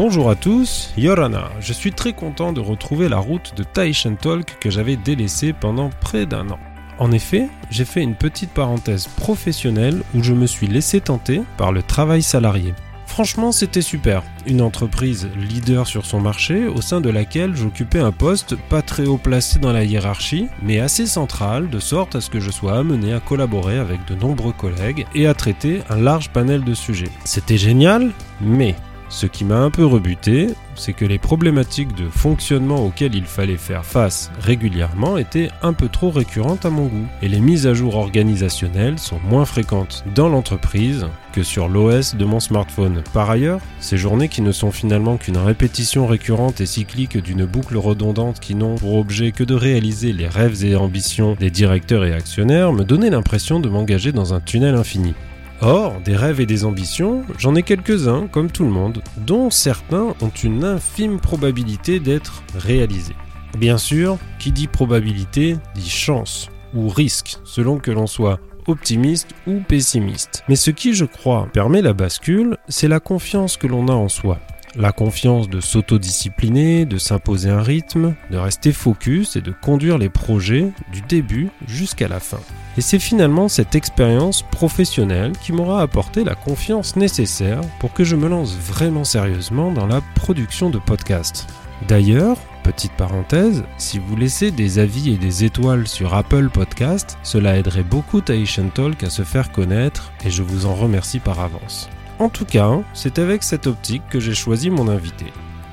Bonjour à tous, Yorana. Je suis très content de retrouver la route de Tahitian Talk que j'avais délaissée pendant près d'un an. En effet, j'ai fait une petite parenthèse professionnelle où je me suis laissé tenter par le travail salarié. Franchement, c'était super. Une entreprise leader sur son marché au sein de laquelle j'occupais un poste pas très haut placé dans la hiérarchie, mais assez central de sorte à ce que je sois amené à collaborer avec de nombreux collègues et à traiter un large panel de sujets. C'était génial, mais ce qui m'a un peu rebuté, c'est que les problématiques de fonctionnement auxquelles il fallait faire face régulièrement étaient un peu trop récurrentes à mon goût, et les mises à jour organisationnelles sont moins fréquentes dans l'entreprise que sur l'OS de mon smartphone. Par ailleurs, ces journées qui ne sont finalement qu'une répétition récurrente et cyclique d'une boucle redondante qui n'ont pour objet que de réaliser les rêves et ambitions des directeurs et actionnaires me donnaient l'impression de m'engager dans un tunnel infini. Or, des rêves et des ambitions, j'en ai quelques-uns, comme tout le monde, dont certains ont une infime probabilité d'être réalisés. Bien sûr, qui dit probabilité dit chance, ou risque, selon que l'on soit optimiste ou pessimiste. Mais ce qui, je crois, permet la bascule, c'est la confiance que l'on a en soi. La confiance de s'autodiscipliner, de s'imposer un rythme, de rester focus et de conduire les projets du début jusqu'à la fin. Et c'est finalement cette expérience professionnelle qui m'aura apporté la confiance nécessaire pour que je me lance vraiment sérieusement dans la production de podcasts. D'ailleurs, petite parenthèse, si vous laissez des avis et des étoiles sur Apple Podcast, cela aiderait beaucoup Tahitian Talk à se faire connaître et je vous en remercie par avance. En tout cas, c'est avec cette optique que j'ai choisi mon invité.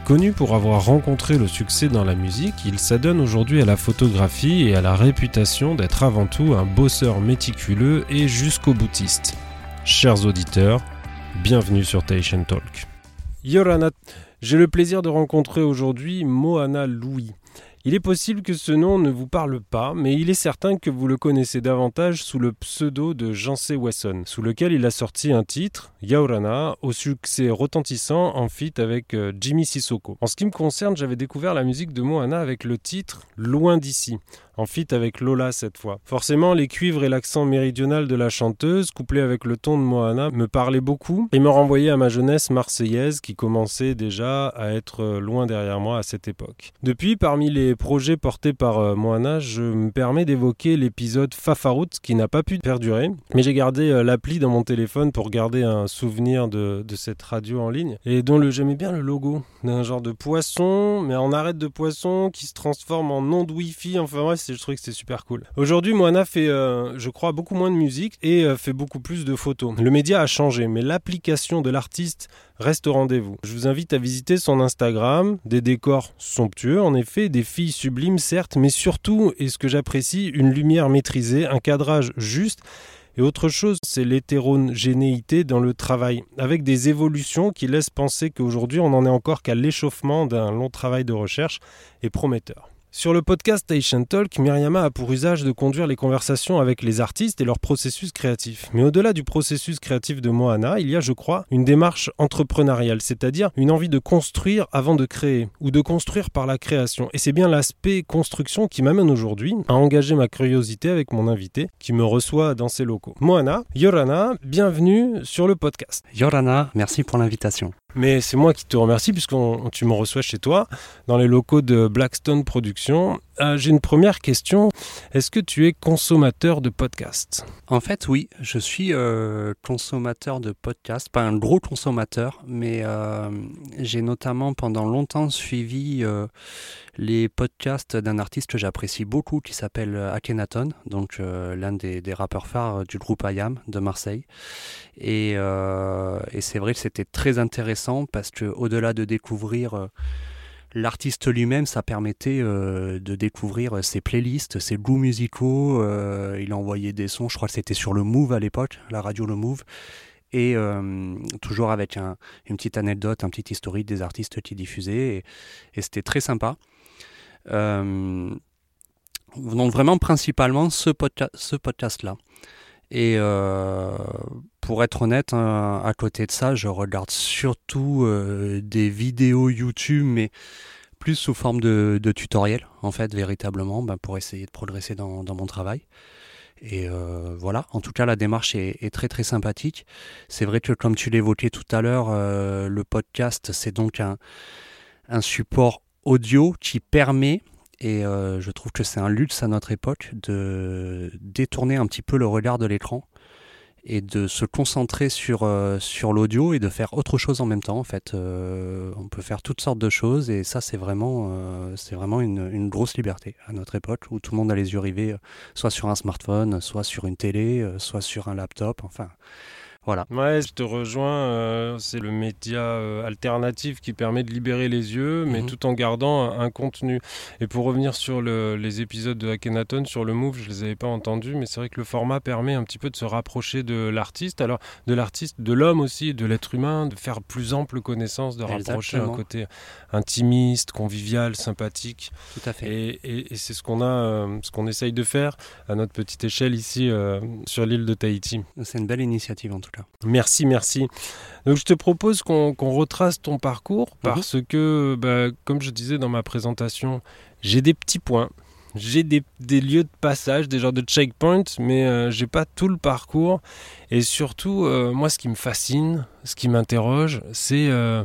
Connu pour avoir rencontré le succès dans la musique, il s'adonne aujourd'hui à la photographie et à la réputation d'être avant tout un bosseur méticuleux et jusqu'au boutiste. Chers auditeurs, bienvenue sur Tahitian Talk. J'ai le plaisir de rencontrer aujourd'hui Moana Louis. Il est possible que ce nom ne vous parle pas, mais il est certain que vous le connaissez davantage sous le pseudo de Jancé Wesson, sous lequel il a sorti un titre, Yaurana, au succès retentissant en feat avec euh, Jimmy Sissoko. En ce qui me concerne, j'avais découvert la musique de Moana avec le titre Loin d'ici en fit avec Lola cette fois. Forcément, les cuivres et l'accent méridional de la chanteuse, couplé avec le ton de Moana, me parlaient beaucoup et me renvoyaient à ma jeunesse marseillaise qui commençait déjà à être euh, loin derrière moi à cette époque. Depuis, parmi les projets portés par euh, Moana, je me permets d'évoquer l'épisode Fafarout qui n'a pas pu perdurer, mais j'ai gardé euh, l'appli dans mon téléphone pour garder un souvenir de, cette radio en ligne et dont le j'aimais bien le logo d'un genre de poisson, mais en arête de poisson qui se transforme en onde Wi-Fi. Enfin bref, je trouvais que c'était super cool. Aujourd'hui, Moana fait, euh, je crois, beaucoup moins de musique et fait beaucoup plus de photos. Le média a changé, mais l'application de l'artiste reste au rendez-vous. Je vous invite à visiter son Instagram, des décors somptueux, en effet, des filles sublimes certes, mais surtout, et ce que j'apprécie, une lumière maîtrisée, un cadrage juste et autre chose, c'est l'hétérogénéité dans le travail, avec des évolutions qui laissent penser qu'aujourd'hui on n'en est encore qu'à l'échauffement d'un long travail de recherche et prometteur. Sur le podcast Station Talk, Myriama a pour usage de conduire les conversations avec les artistes et leur processus créatif. Mais au-delà du processus créatif de Moana, il y a, je crois, une démarche entrepreneuriale, c'est-à-dire une envie de construire avant de créer, ou de construire par la création. Et c'est bien l'aspect construction qui m'amène aujourd'hui à engager ma curiosité avec mon invité, qui me reçoit dans ses locaux. Moana, Yorana, bienvenue sur le podcast. Yorana, merci pour l'invitation. Mais c'est moi qui te remercie puisque tu me reçois chez toi, dans les locaux de Blackstone Productions. Euh, j'ai une première question. Est-ce que tu es consommateur de podcasts? En fait, oui, je suis euh, consommateur de podcasts, pas un gros consommateur, mais euh, j'ai notamment pendant longtemps suivi les podcasts d'un artiste que j'apprécie beaucoup qui s'appelle Akhenaton, donc l'un des, rappeurs phares du groupe IAM de Marseille. Et, et c'est vrai que c'était très intéressant parce que au-delà de découvrir l'artiste lui-même, ça permettait euh, de découvrir ses playlists, ses goûts musicaux. Euh, il envoyait des sons, je crois que c'était sur le Move à l'époque, la radio Le Move. Et euh, toujours avec une petite anecdote, un petit historique des artistes qui diffusaient. Et, c'était très sympa. donc vraiment principalement ce, ce podcast-là. Et pour être honnête, hein, à côté de ça, je regarde surtout des vidéos YouTube, mais plus sous forme de, tutoriel, en fait, véritablement, ben, pour essayer de progresser dans, mon travail. Et euh, voilà, en tout cas, la démarche est, très très sympathique. C'est vrai que, comme tu l'évoquais tout à l'heure, euh, le podcast, c'est donc un, support audio qui permet, et euh, je trouve que c'est un luxe à notre époque, de détourner un petit peu le regard de l'écran et de se concentrer sur, euh, sur l'audio et de faire autre chose en même temps. En fait, euh, on peut faire toutes sortes de choses et ça, c'est vraiment, euh, vraiment une, une, grosse liberté à notre époque où tout le monde a les yeux rivés soit sur un smartphone, soit sur une télé, soit sur un laptop. Enfin, voilà. Ouais, je te rejoins. Euh, c'est le média euh, alternatif qui permet de libérer les yeux, mais mhm. tout en gardant un, contenu. Et pour revenir sur les épisodes de Akhenaton, sur le Move, je les avais pas entendus, mais c'est vrai que le format permet un petit peu de se rapprocher de l'artiste. Alors, de l'artiste, de l'homme aussi, de l'être humain, de faire plus ample connaissance, de rapprocher un côté intimiste, convivial, sympathique. Tout à fait. Et, et, c'est ce qu'on a, euh, ce qu'on essaye de faire à notre petite échelle ici sur l'île de Tahiti. C'est une belle initiative en tout cas. Merci, merci. Donc je te propose qu'on retrace ton parcours mhm. parce que, bah, comme je disais dans ma présentation, j'ai des petits points. J'ai des, lieux de passage, des genres de checkpoints, mais euh, j'ai pas tout le parcours. Et surtout, euh, moi, ce qui me fascine, ce qui m'interroge, c'est euh,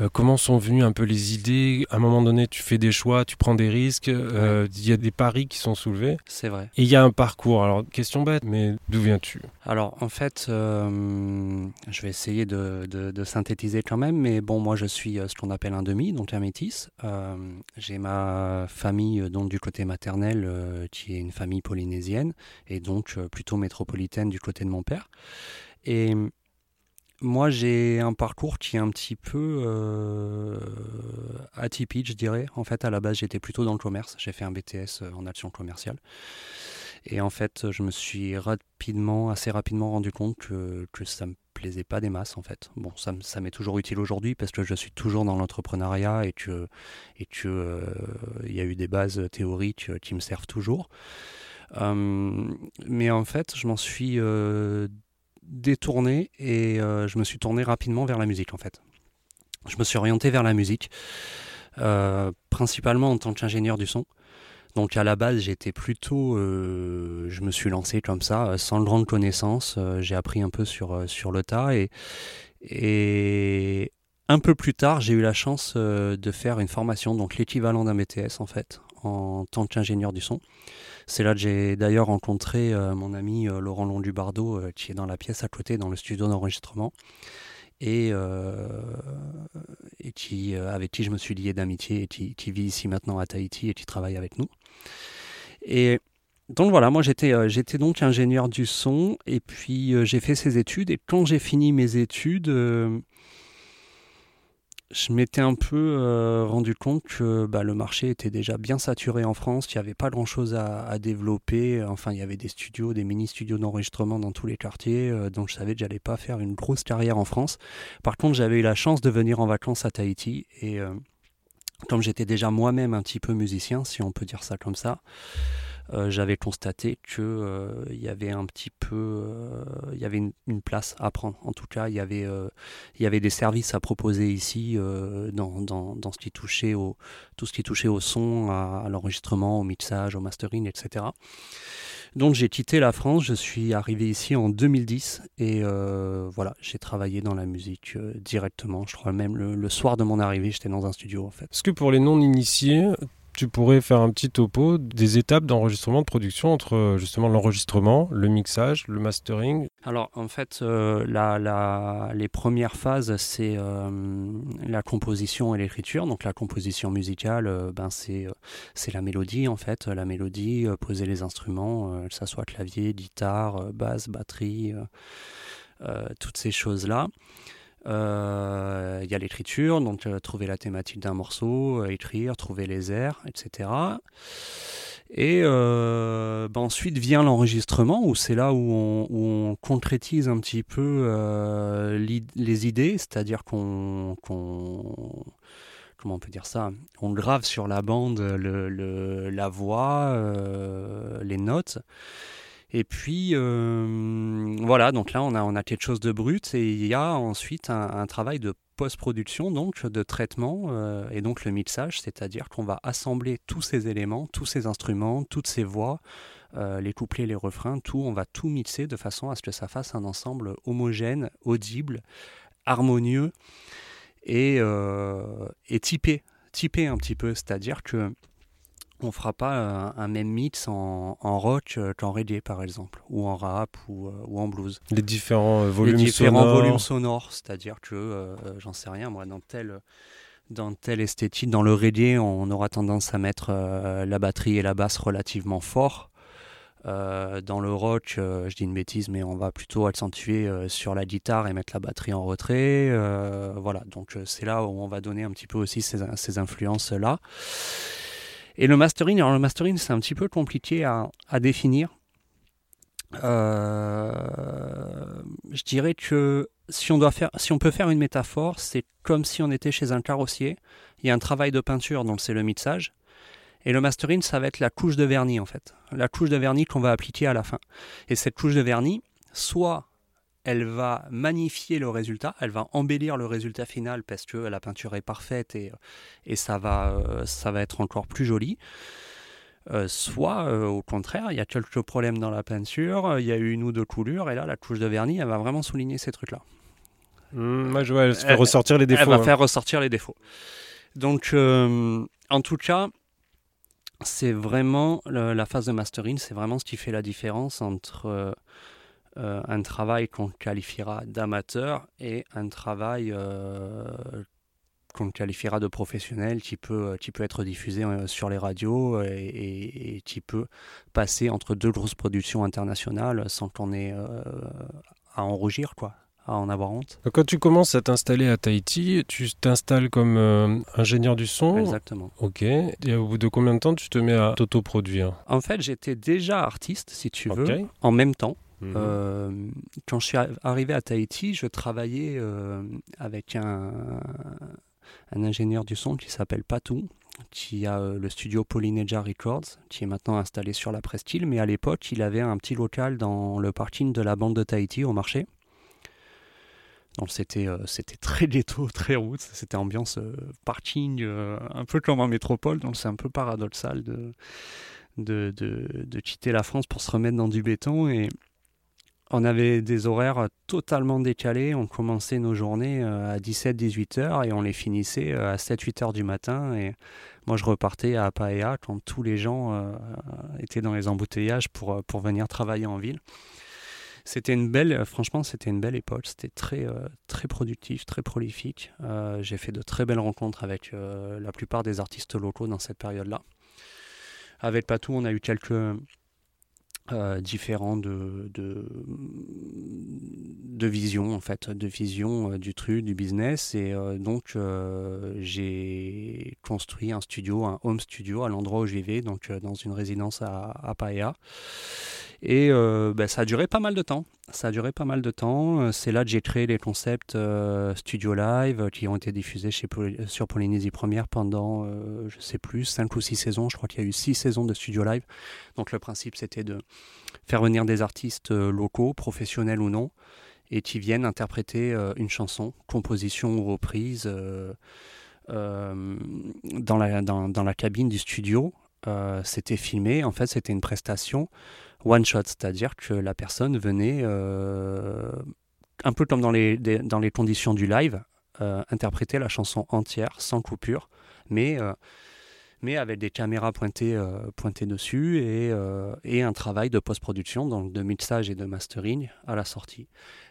euh, comment sont venues un peu les idées? À un moment donné, tu fais des choix, tu prends des risques, euh, il y a des paris qui sont soulevés. C'est vrai. Et il y a un parcours. Alors, question bête, mais d'où viens-tu? Alors, en fait, euh, je vais essayer de, synthétiser quand même, mais bon, moi, je suis ce qu'on appelle un demi, donc un métis. J'ai ma famille, donc du côté maternel, qui est une famille polynésienne, et donc plutôt métropolitaine du côté de mon père. Et moi, j'ai un parcours qui est un petit peu euh, atypique, je dirais. En fait, à la base, j'étais plutôt dans le commerce. J'ai fait un BTS euh, en action commerciale. Et en fait, je me suis rapidement, assez rapidement rendu compte que, que ça me plaisait pas des masses, en fait. Bon, ça, ça m'est toujours utile aujourd'hui parce que je suis toujours dans l'entrepreneuriat et que et que euh, il y a eu des bases théoriques qui me servent toujours. mais en fait, je m'en suis détourné et euh, je me suis tourné rapidement vers la musique en fait. Je me suis orienté vers la musique, euh, principalement en tant qu'ingénieur du son. Donc à la base, j'étais plutôt, euh, je me suis lancé comme ça, sans grande connaissance. j'ai appris un peu sur sur le tas et et un peu plus tard, j'ai eu la chance de faire une formation, donc l'équivalent d'un BTS en fait, en tant qu'ingénieur du son. C'est là que j'ai d'ailleurs rencontré euh, mon ami euh, Laurent Londubardo, euh, qui est dans la pièce à côté, dans le studio d'enregistrement, et, qui, avec qui je me suis lié d'amitié, et qui, vit ici maintenant à Tahiti et qui travaille avec nous. Et donc voilà, moi j'étais j'étais donc ingénieur du son, et puis j'ai fait ces études, et quand j'ai fini mes études je m'étais un peu euh, rendu compte que bah, le marché était déjà bien saturé en France, qu'il n'y avait pas grand-chose à, développer. Enfin, il y avait des studios, des mini-studios d'enregistrement dans tous les quartiers, euh, donc je savais que j'allais pas faire une grosse carrière en France. Par contre, j'avais eu la chance de venir en vacances à Tahiti et euh, comme j'étais déjà moi-même un petit peu musicien, si on peut dire ça comme ça, j'avais constaté qu'il euh, y avait un petit peu, euh, il y avait une, place à prendre. En tout cas, il y avait, il y avait des services à proposer ici dans, dans, dans, ce qui touchait au, tout ce qui touchait au son, à, l'enregistrement, au mixage, au mastering, etc. Donc j'ai quitté la France, je suis arrivé ici en 2010 et voilà, j'ai travaillé dans la musique directement. Je crois même le, le, soir de mon arrivée, j'étais dans un studio en fait. Est-ce que pour les non-initiés, tu pourrais faire un petit topo des étapes d'enregistrement de production entre euh, justement l'enregistrement, le mixage, le mastering Alors en fait, euh, la, les premières phases, c'est euh, la composition et l'écriture. Donc la composition musicale, ben, c'est, c'est la mélodie en fait, la mélodie, poser les instruments, que ce soit clavier, guitare, basse, batterie, toutes ces choses-là. Euh, il y a l'écriture, donc euh, trouver la thématique d'un morceau, euh, écrire, trouver les airs, etc. Et bah, ensuite vient l'enregistrement, où c'est là où on, concrétise un petit peu les idées, c'est-à-dire qu'on comment on peut dire ça? On grave sur la bande la voix, les notes. Et puis euh, voilà, donc là on a, quelque chose de brut et il y a ensuite un, travail de post-production, donc de traitement euh, et donc le mixage, c'est-à-dire qu'on va assembler tous ces éléments, tous ces instruments, toutes ces voix, les couplets, les refrains, tout, on va tout mixer de façon à ce que ça fasse un ensemble homogène, audible, harmonieux et, euh, et typé, typé un petit peu, c'est-à-dire que on fera pas un, même mix en, rock euh, qu'en reggae par exemple, ou en rap ou, euh, ou en blues. Les différents volumes Les différents sonores. volumes sonores, c'est-à-dire que j'en sais rien, moi dans tel dans telle esthétique, dans le reggae, on aura tendance à mettre la batterie et la basse relativement fort. Euh, dans le rock, euh, je dis une bêtise, mais on va plutôt accentuer euh, sur la guitare et mettre la batterie en retrait. voilà, donc c'est là où on va donner un petit peu aussi ces, influences-là. Et le mastering, alors le mastering, c'est un petit peu compliqué à, définir. je dirais que si on, si on peut faire une métaphore, c'est comme si on était chez un carrossier. Il y a un travail de peinture, donc c'est le mixage. Et le mastering, ça va être la couche de vernis en fait. La couche de vernis qu'on va appliquer à la fin. Et cette couche de vernis, soit elle va magnifier le résultat, elle va embellir le résultat final parce que la peinture est parfaite et, et ça, va, euh, ça va être encore plus joli. Euh, soit euh, au contraire, il y a quelques problèmes dans la peinture, il y a eu une ou deux coulures, et là la couche de vernis, elle va vraiment souligner ces trucs-là. Mmh, moi, je vois, elle, faire ressortir les défauts. Elle va hein. faire ressortir les défauts. Donc, en tout cas, c'est vraiment la phase de mastering, c'est vraiment ce qui fait la différence entre euh, euh, un travail qu'on qualifiera d'amateur et un travail euh, qu'on qualifiera de professionnel qui peut, qui peut être diffusé sur les radios et, qui peut passer entre deux grosses productions internationales sans qu'on ait à en rougir, quoi en avoir honte. Quand tu commences à t'installer à Tahiti, tu t'installes comme euh, ingénieur du son? Exactement. Ok. Et au bout de combien de temps tu te mets à t'autoproduire? En fait, j'étais déjà artiste, si tu veux, en même temps. Mhm. Euh, quand je suis arrivé à Tahiti, je travaillais euh, avec un, ingénieur du son qui s'appelle Patou, qui a le studio Polynesia Records, qui est maintenant installé sur la Presqu'île, mais à l'époque, il avait un petit local dans le parking de la bande de Tahiti au marché. Donc c'était euh, c'était très ghetto, très route, c'était ambiance euh, parking, euh, un peu comme en métropole, donc c'est un peu paradoxal de de, de, quitter la France pour se remettre dans du béton. Et on avait des horaires totalement décalés, on commençait nos journées à 17-18 heures et on les finissait à 7-8 heures du matin. Et moi je repartais à Paea quand tous les gens étaient dans les embouteillages pour, pour venir travailler en ville. C'était une belle, euh, franchement, c'était une belle époque. C'était très, euh, très productif, très prolifique. Euh, j'ai fait de très belles rencontres avec la plupart des artistes locaux dans cette période-là. Avec Patou, on a eu quelques différents de, de, de, vision en fait, de vision du truc, du business. Et donc j'ai construit un studio, un home studio à l'endroit où je vivais, donc dans une résidence à, à. Et euh, ben, ça a duré pas mal de temps. Ça a duré pas mal de temps. Euh, c'est là que j'ai créé les concepts euh, Studio Live qui ont été diffusés sur Polynésie Première pendant, je sais plus, 5 ou 6 saisons. Je crois qu'il y a eu 6 saisons de Studio Live. Donc le principe, c'était de faire venir des artistes locaux, professionnels ou non, et qui viennent interpréter une chanson, composition ou reprise. dans, la cabine du studio, c'était filmé. En fait, c'était une prestation one shot, c'est-à-dire que la personne venait, euh, un peu comme dans les, dans les conditions du live, euh, interpréter la chanson entière, sans coupure, mais, euh, mais avec des caméras pointées, pointées dessus et, et un travail de post-production, donc de mixage et de mastering à la sortie.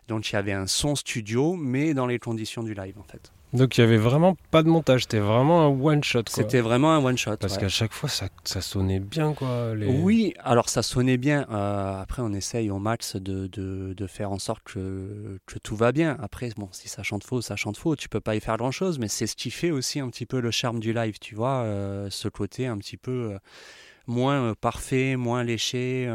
Donc il y avait un son studio, mais dans les conditions du live en fait. Donc il y avait vraiment pas de montage, c'était vraiment un one shot. C'était vraiment un one shot. Parce qu'à chaque fois ça, ça, sonnait bien quoi. Oui, alors ça sonnait bien. Euh, après on essaye au max de, de, de, faire en sorte que, que tout va bien. Après bon si ça chante faux, ça chante faux. Tu peux pas y faire grand chose, mais c'est ce qui fait aussi un petit peu le charme du live, tu vois, euh, ce côté un petit peu euh, moins parfait, moins léché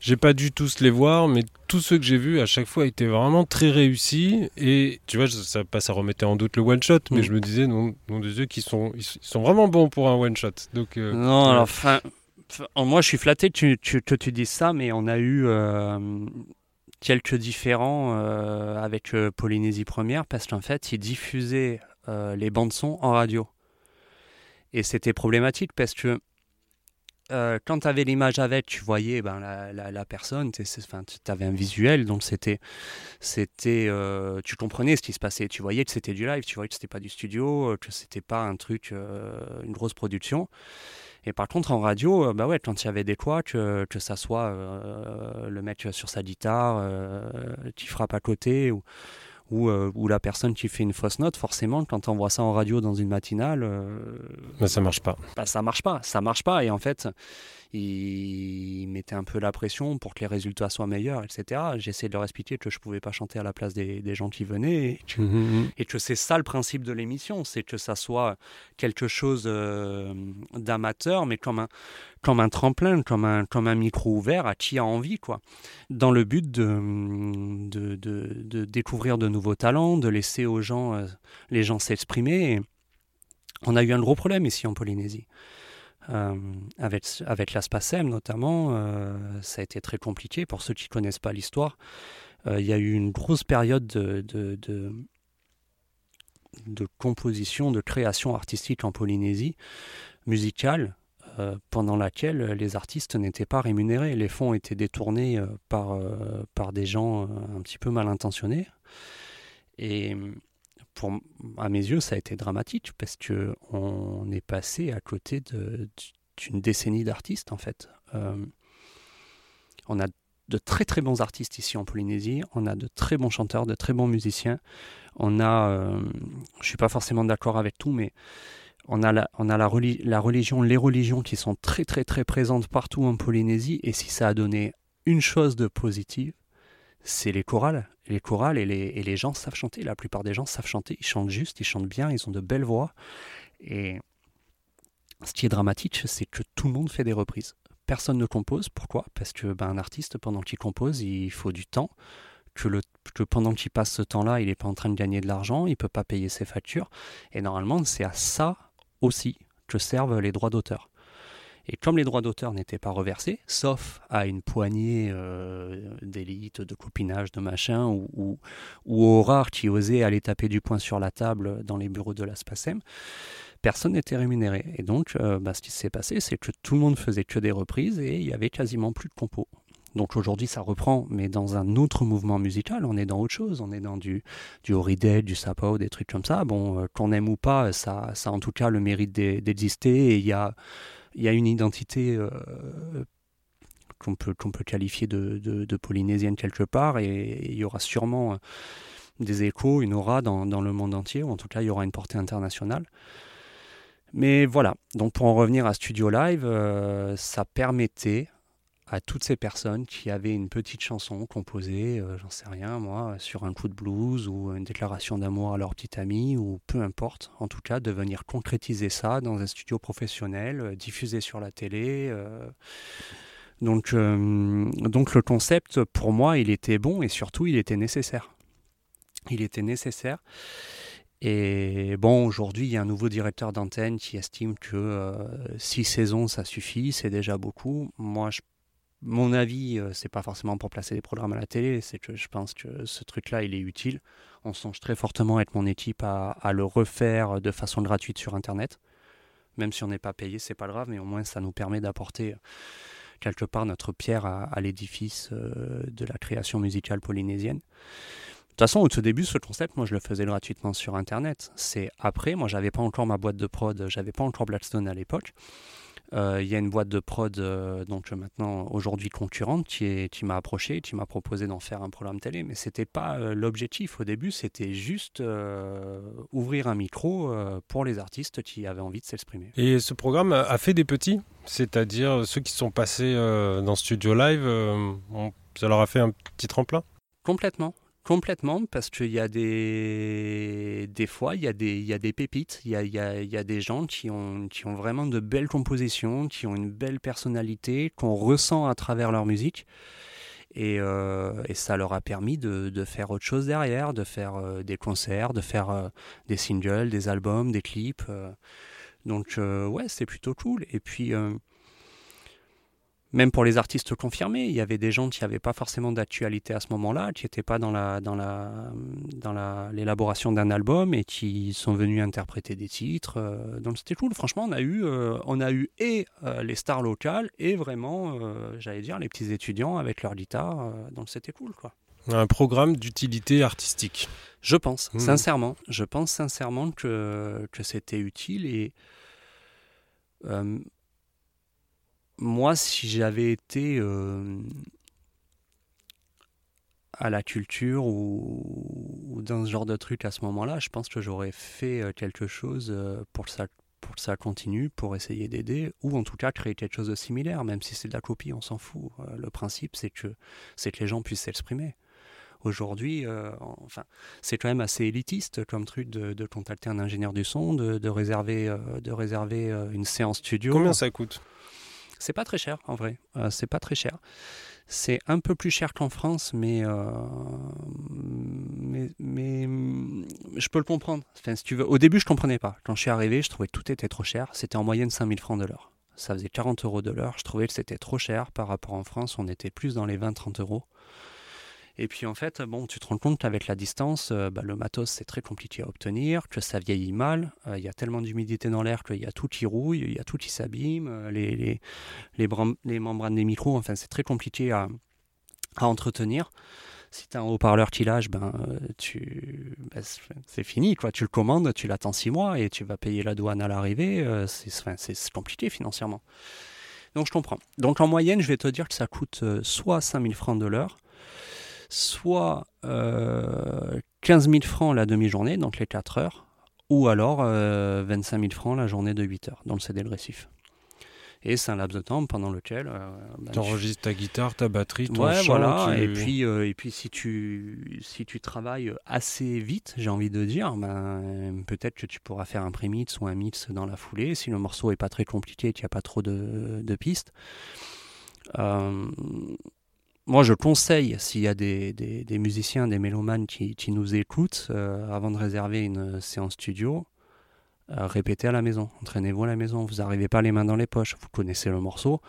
j'ai pas dû tous les voir, mais tous ceux que j'ai vus à chaque fois étaient vraiment très réussis. Et tu vois, ça, pas, ça remettait en doute le one shot, mais mm. je me disais, non, non des yeux qui sont, ils sont vraiment bons pour un one shot. Donc, euh, non, alors, moi je suis flatté que tu, tu, tu, dises ça, mais on a eu euh, quelques différents euh, avec Polynésie Première parce qu'en fait, ils diffusaient les bandes son en radio. Et c'était problématique parce que euh, quand tu avais l'image avec, tu voyais ben, la, personne, tu avais un visuel, donc c'était, c'était, euh, tu comprenais ce qui se passait. Tu voyais que c'était du live, tu voyais que c'était pas du studio, euh, que c'était pas un truc, une grosse production. Et par contre, en radio, bah ouais, quand il y avait des quoi, que, que ça soit le mec sur sa guitare qui frappe à côté, ou, euh, ou, la personne qui fait une fausse note, forcément, quand on voit ça en radio dans une matinale. Euh, Mais ça marche pas. Bah, ça marche pas, ça marche pas. Et en fait, il mettait un peu la pression pour que les résultats soient meilleurs, etc. J'essayais de leur expliquer que je ne pouvais pas chanter à la place des, gens qui venaient mmh, mmh, mmh. et que, c'est ça le principe de l'émission, c'est que ça soit quelque chose euh, d'amateur, mais comme un, comme un tremplin, comme un, comme un micro ouvert à qui a envie, quoi. Dans le but de, de, de, découvrir de nouveaux talents, de laisser aux gens, euh, les gens s'exprimer. On a eu un gros problème ici en Polynésie. Euh, avec, avec l'ASPACEM notamment, euh, ça a été très compliqué. Pour ceux qui ne connaissent pas l'histoire, euh, il y a eu une grosse période de, de, composition, de création artistique en Polynésie, musicale, pendant laquelle les artistes n'étaient pas rémunérés. Les fonds étaient détournés par, par des gens un petit peu mal intentionnés. Et à mes yeux, ça a été dramatique parce que on est passé à côté d'une décennie d'artistes en fait. Euh, on a de très très bons artistes ici en Polynésie, on a de très bons chanteurs, de très bons musiciens. On a, euh, je suis pas forcément d'accord avec tout, mais on a, la, on a la, la religion, les religions qui sont très très très présentes partout en Polynésie. Et si ça a donné une chose de positive, c'est les chorales. Les chorales et les, gens savent chanter. La plupart des gens savent chanter. Ils chantent juste, ils chantent bien, ils ont de belles voix. Et ce qui est dramatique, c'est que tout le monde fait des reprises. Personne ne compose. Pourquoi? Parce que ben, un artiste, pendant qu'il compose, il faut du temps. Que, que pendant qu'il passe ce temps-là, il n'est pas en train de gagner de l'argent, il ne peut pas payer ses factures. Et normalement, c'est à ça aussi que servent les droits d'auteur. Et comme les droits d'auteur n'étaient pas reversés, sauf à une poignée euh, d'élites, de copinage, de machin, ou, ou, ou, aux rares qui osaient aller taper du poing sur la table dans les bureaux de la SPACEM, personne n'était rémunéré. Et donc, euh, bah, ce qui s'est passé, c'est que tout le monde faisait que des reprises et il y avait quasiment plus de compos. Donc aujourd'hui, ça reprend, mais dans un autre mouvement musical, on est dans autre chose. On est dans du, du Horidel, du Sapo, des trucs comme ça. Bon, euh, qu'on aime ou pas, ça, ça a en tout cas le mérite d'exister. Et il y a il y a une identité euh, qu'on peut, peut qualifier de, de, polynésienne quelque part, et, il y aura sûrement euh, des échos, une aura dans, dans, le monde entier, ou en tout cas il y aura une portée internationale. Mais voilà, donc pour en revenir à Studio Live, euh, ça permettait à toutes ces personnes qui avaient une petite chanson composée, euh, j'en sais rien moi, sur un coup de blues ou une déclaration d'amour à leur petit ami ou peu importe, en tout cas de venir concrétiser ça dans un studio professionnel, euh, diffuser sur la télé. Euh. Donc, donc le concept, pour moi, il était bon et surtout, il était nécessaire. Il était nécessaire. Et bon, aujourd'hui, il y a un nouveau directeur d'antenne qui estime que six saisons, ça suffit, c'est déjà beaucoup. Moi, je mon avis, euh, c'est pas forcément pour placer des programmes à la télé, c'est que je pense que ce truc-là, il est utile. On songe très fortement avec mon équipe à, le refaire de façon gratuite sur Internet. Même si on n'est pas payé, c'est pas grave, mais au moins ça nous permet d'apporter quelque part notre pierre à, l'édifice euh, de la création musicale polynésienne. De toute façon, au tout début, ce concept, moi, je le faisais gratuitement sur Internet. C'est après, moi, j'avais pas encore ma boîte de prod, j'avais pas encore Blackstone à l'époque. Euh, il y a une boîte de prod, euh, donc maintenant aujourd'hui concurrente, qui, qui m'a approché, qui m'a proposé d'en faire un programme télé. Mais c'était pas euh, l'objectif au début, c'était juste ouvrir un micro pour les artistes qui avaient envie de s'exprimer. Et ce programme a fait des petits, c'est-à-dire ceux qui sont passés dans Studio Live, ça leur a fait un petit tremplin? Complètement. Complètement, parce qu'il y a des, des fois, il y, a des, y a des pépites, il y a, y a, y a des gens qui ont, qui ont vraiment de belles compositions, qui ont une belle personnalité, qu'on ressent à travers leur musique. Et, euh, et, ça leur a permis de, de, faire autre chose derrière, de faire euh, des concerts, de faire euh, des singles, des albums, des clips. donc ouais, c'est plutôt cool. Et puis même pour les artistes confirmés, il y avait des gens qui n'avaient pas forcément d'actualité à ce moment-là, qui n'étaient pas dans la dans la dans la l'élaboration d'un album et qui sont venus interpréter des titres. euh, donc c'était cool. Franchement, on a eu euh, on a eu et euh, les stars locales et vraiment, euh, j'allais dire, les petits étudiants avec leur guitare. donc c'était cool, quoi. Un programme d'utilité artistique. Je pense, Mmh. sincèrement, je pense sincèrement que, que c'était utile et moi, si j'avais été euh, à la culture ou, dans ce genre de truc à ce moment-là, je pense que j'aurais fait euh, quelque chose euh, pour que ça ça continue, pour essayer d'aider, ou en tout cas créer quelque chose de similaire, même si c'est de la copie, on s'en fout. Le principe, c'est que, c'est que les gens puissent s'exprimer. Aujourd'hui, enfin, c'est quand même assez élitiste comme truc de, contacter un ingénieur du son, de, de réserver, de réserver une séance studio. Combien ça coûte? C'est pas très cher en vrai. Euh, c'est pas très cher. C'est un peu plus cher qu'en France, mais, euh, mais, je peux le comprendre. Au début, je comprenais pas. Quand je suis arrivé, je trouvais que tout était trop cher. C'était en moyenne 5000 francs de l'heure. Ça faisait 40 euros de l'heure. Je trouvais que c'était trop cher par rapport en France. On était plus dans les 20-30 euros. Et puis en fait, bon, tu te rends compte qu'avec la distance, euh, bah, le matos c'est très compliqué à obtenir, que ça vieillit mal. Euh, Il y a tellement d'humidité dans l'air qu'il y a tout qui rouille, il y a tout qui s'abîme, euh, les, les, les, membranes des micros, enfin c'est très compliqué à, à entretenir. Si tu as un haut-parleur qui lâche, ben, ben, c'est fini. Quoi. Tu le commandes, tu l'attends six mois et tu vas payer la douane à l'arrivée. c'est compliqué financièrement. Donc je comprends. Donc en moyenne, je vais te dire que ça coûte soit 5000 francs de l'heure, soit euh, 15 000 francs la demi-journée, donc les 4 heures, ou alors euh, 25 000 francs la journée de 8 heures, dans le CD récif. Et c'est un laps de temps pendant lequel... euh, ben, Tu enregistres ta guitare, ta batterie, ton Ouais, chant. voilà. tu- Et puis, euh, et puis si tu si tu travailles assez vite, j'ai envie de dire, ben peut-être que tu pourras faire un pré-mix ou un mix dans la foulée si le morceau est pas très compliqué, et qu'il n'y a pas trop de, de pistes. Euh, moi, je conseille, s'il y a des, musiciens, des mélomanes qui, nous écoutent, euh, avant de réserver une séance studio, euh, répétez à la maison, entraînez-vous à la maison. Vous n'arrivez pas les mains dans les poches, vous connaissez le morceau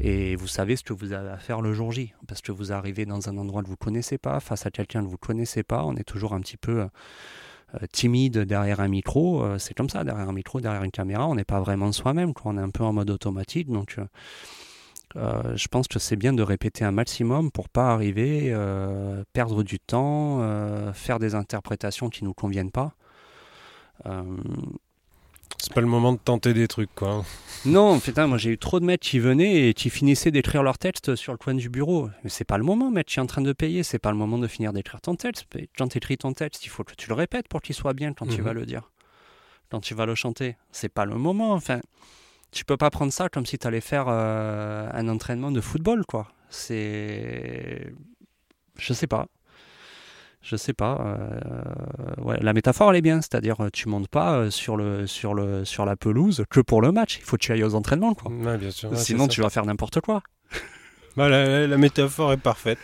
et vous savez ce que vous avez à faire le jour J. Parce que vous arrivez dans un endroit que vous ne connaissez pas, face à quelqu'un que vous ne connaissez pas, on est toujours un petit peu euh, timide derrière un micro. euh, c'est comme ça, derrière un micro, derrière une caméra, on n'est pas vraiment soi-même, on est un peu en mode automatique. Donc euh, je pense que c'est bien de répéter un maximum pour pas arriver, euh, perdre du temps, euh, faire des interprétations qui ne nous conviennent pas. Euh, C'est pas le moment de tenter des trucs, quoi. non, putain, moi j'ai eu trop de maîtres qui venaient et qui finissaient d'écrire leur texte sur le coin du bureau. Mais c'est pas le moment, maître, tu es en train de payer, c'est pas le moment de finir d'écrire ton texte. Quand tu écris ton texte, il faut que tu le répètes pour qu'il soit bien quand tu Mhm. vas le dire. Quand tu vas le chanter. C'est pas le moment, enfin. Tu peux pas prendre ça comme si tu allais faire euh, un entraînement de football, quoi. C'est. Je sais pas. Je sais pas. euh, ouais, la métaphore, elle est bien. C'est-à-dire, euh, tu montes pas euh, sur, le, sur, le, sur la pelouse que pour le match. Il faut que tu ailles aux entraînements, quoi. Ouais, bien sûr. ouais, Sinon, tu vas faire n'importe quoi. Bah, la, métaphore est parfaite.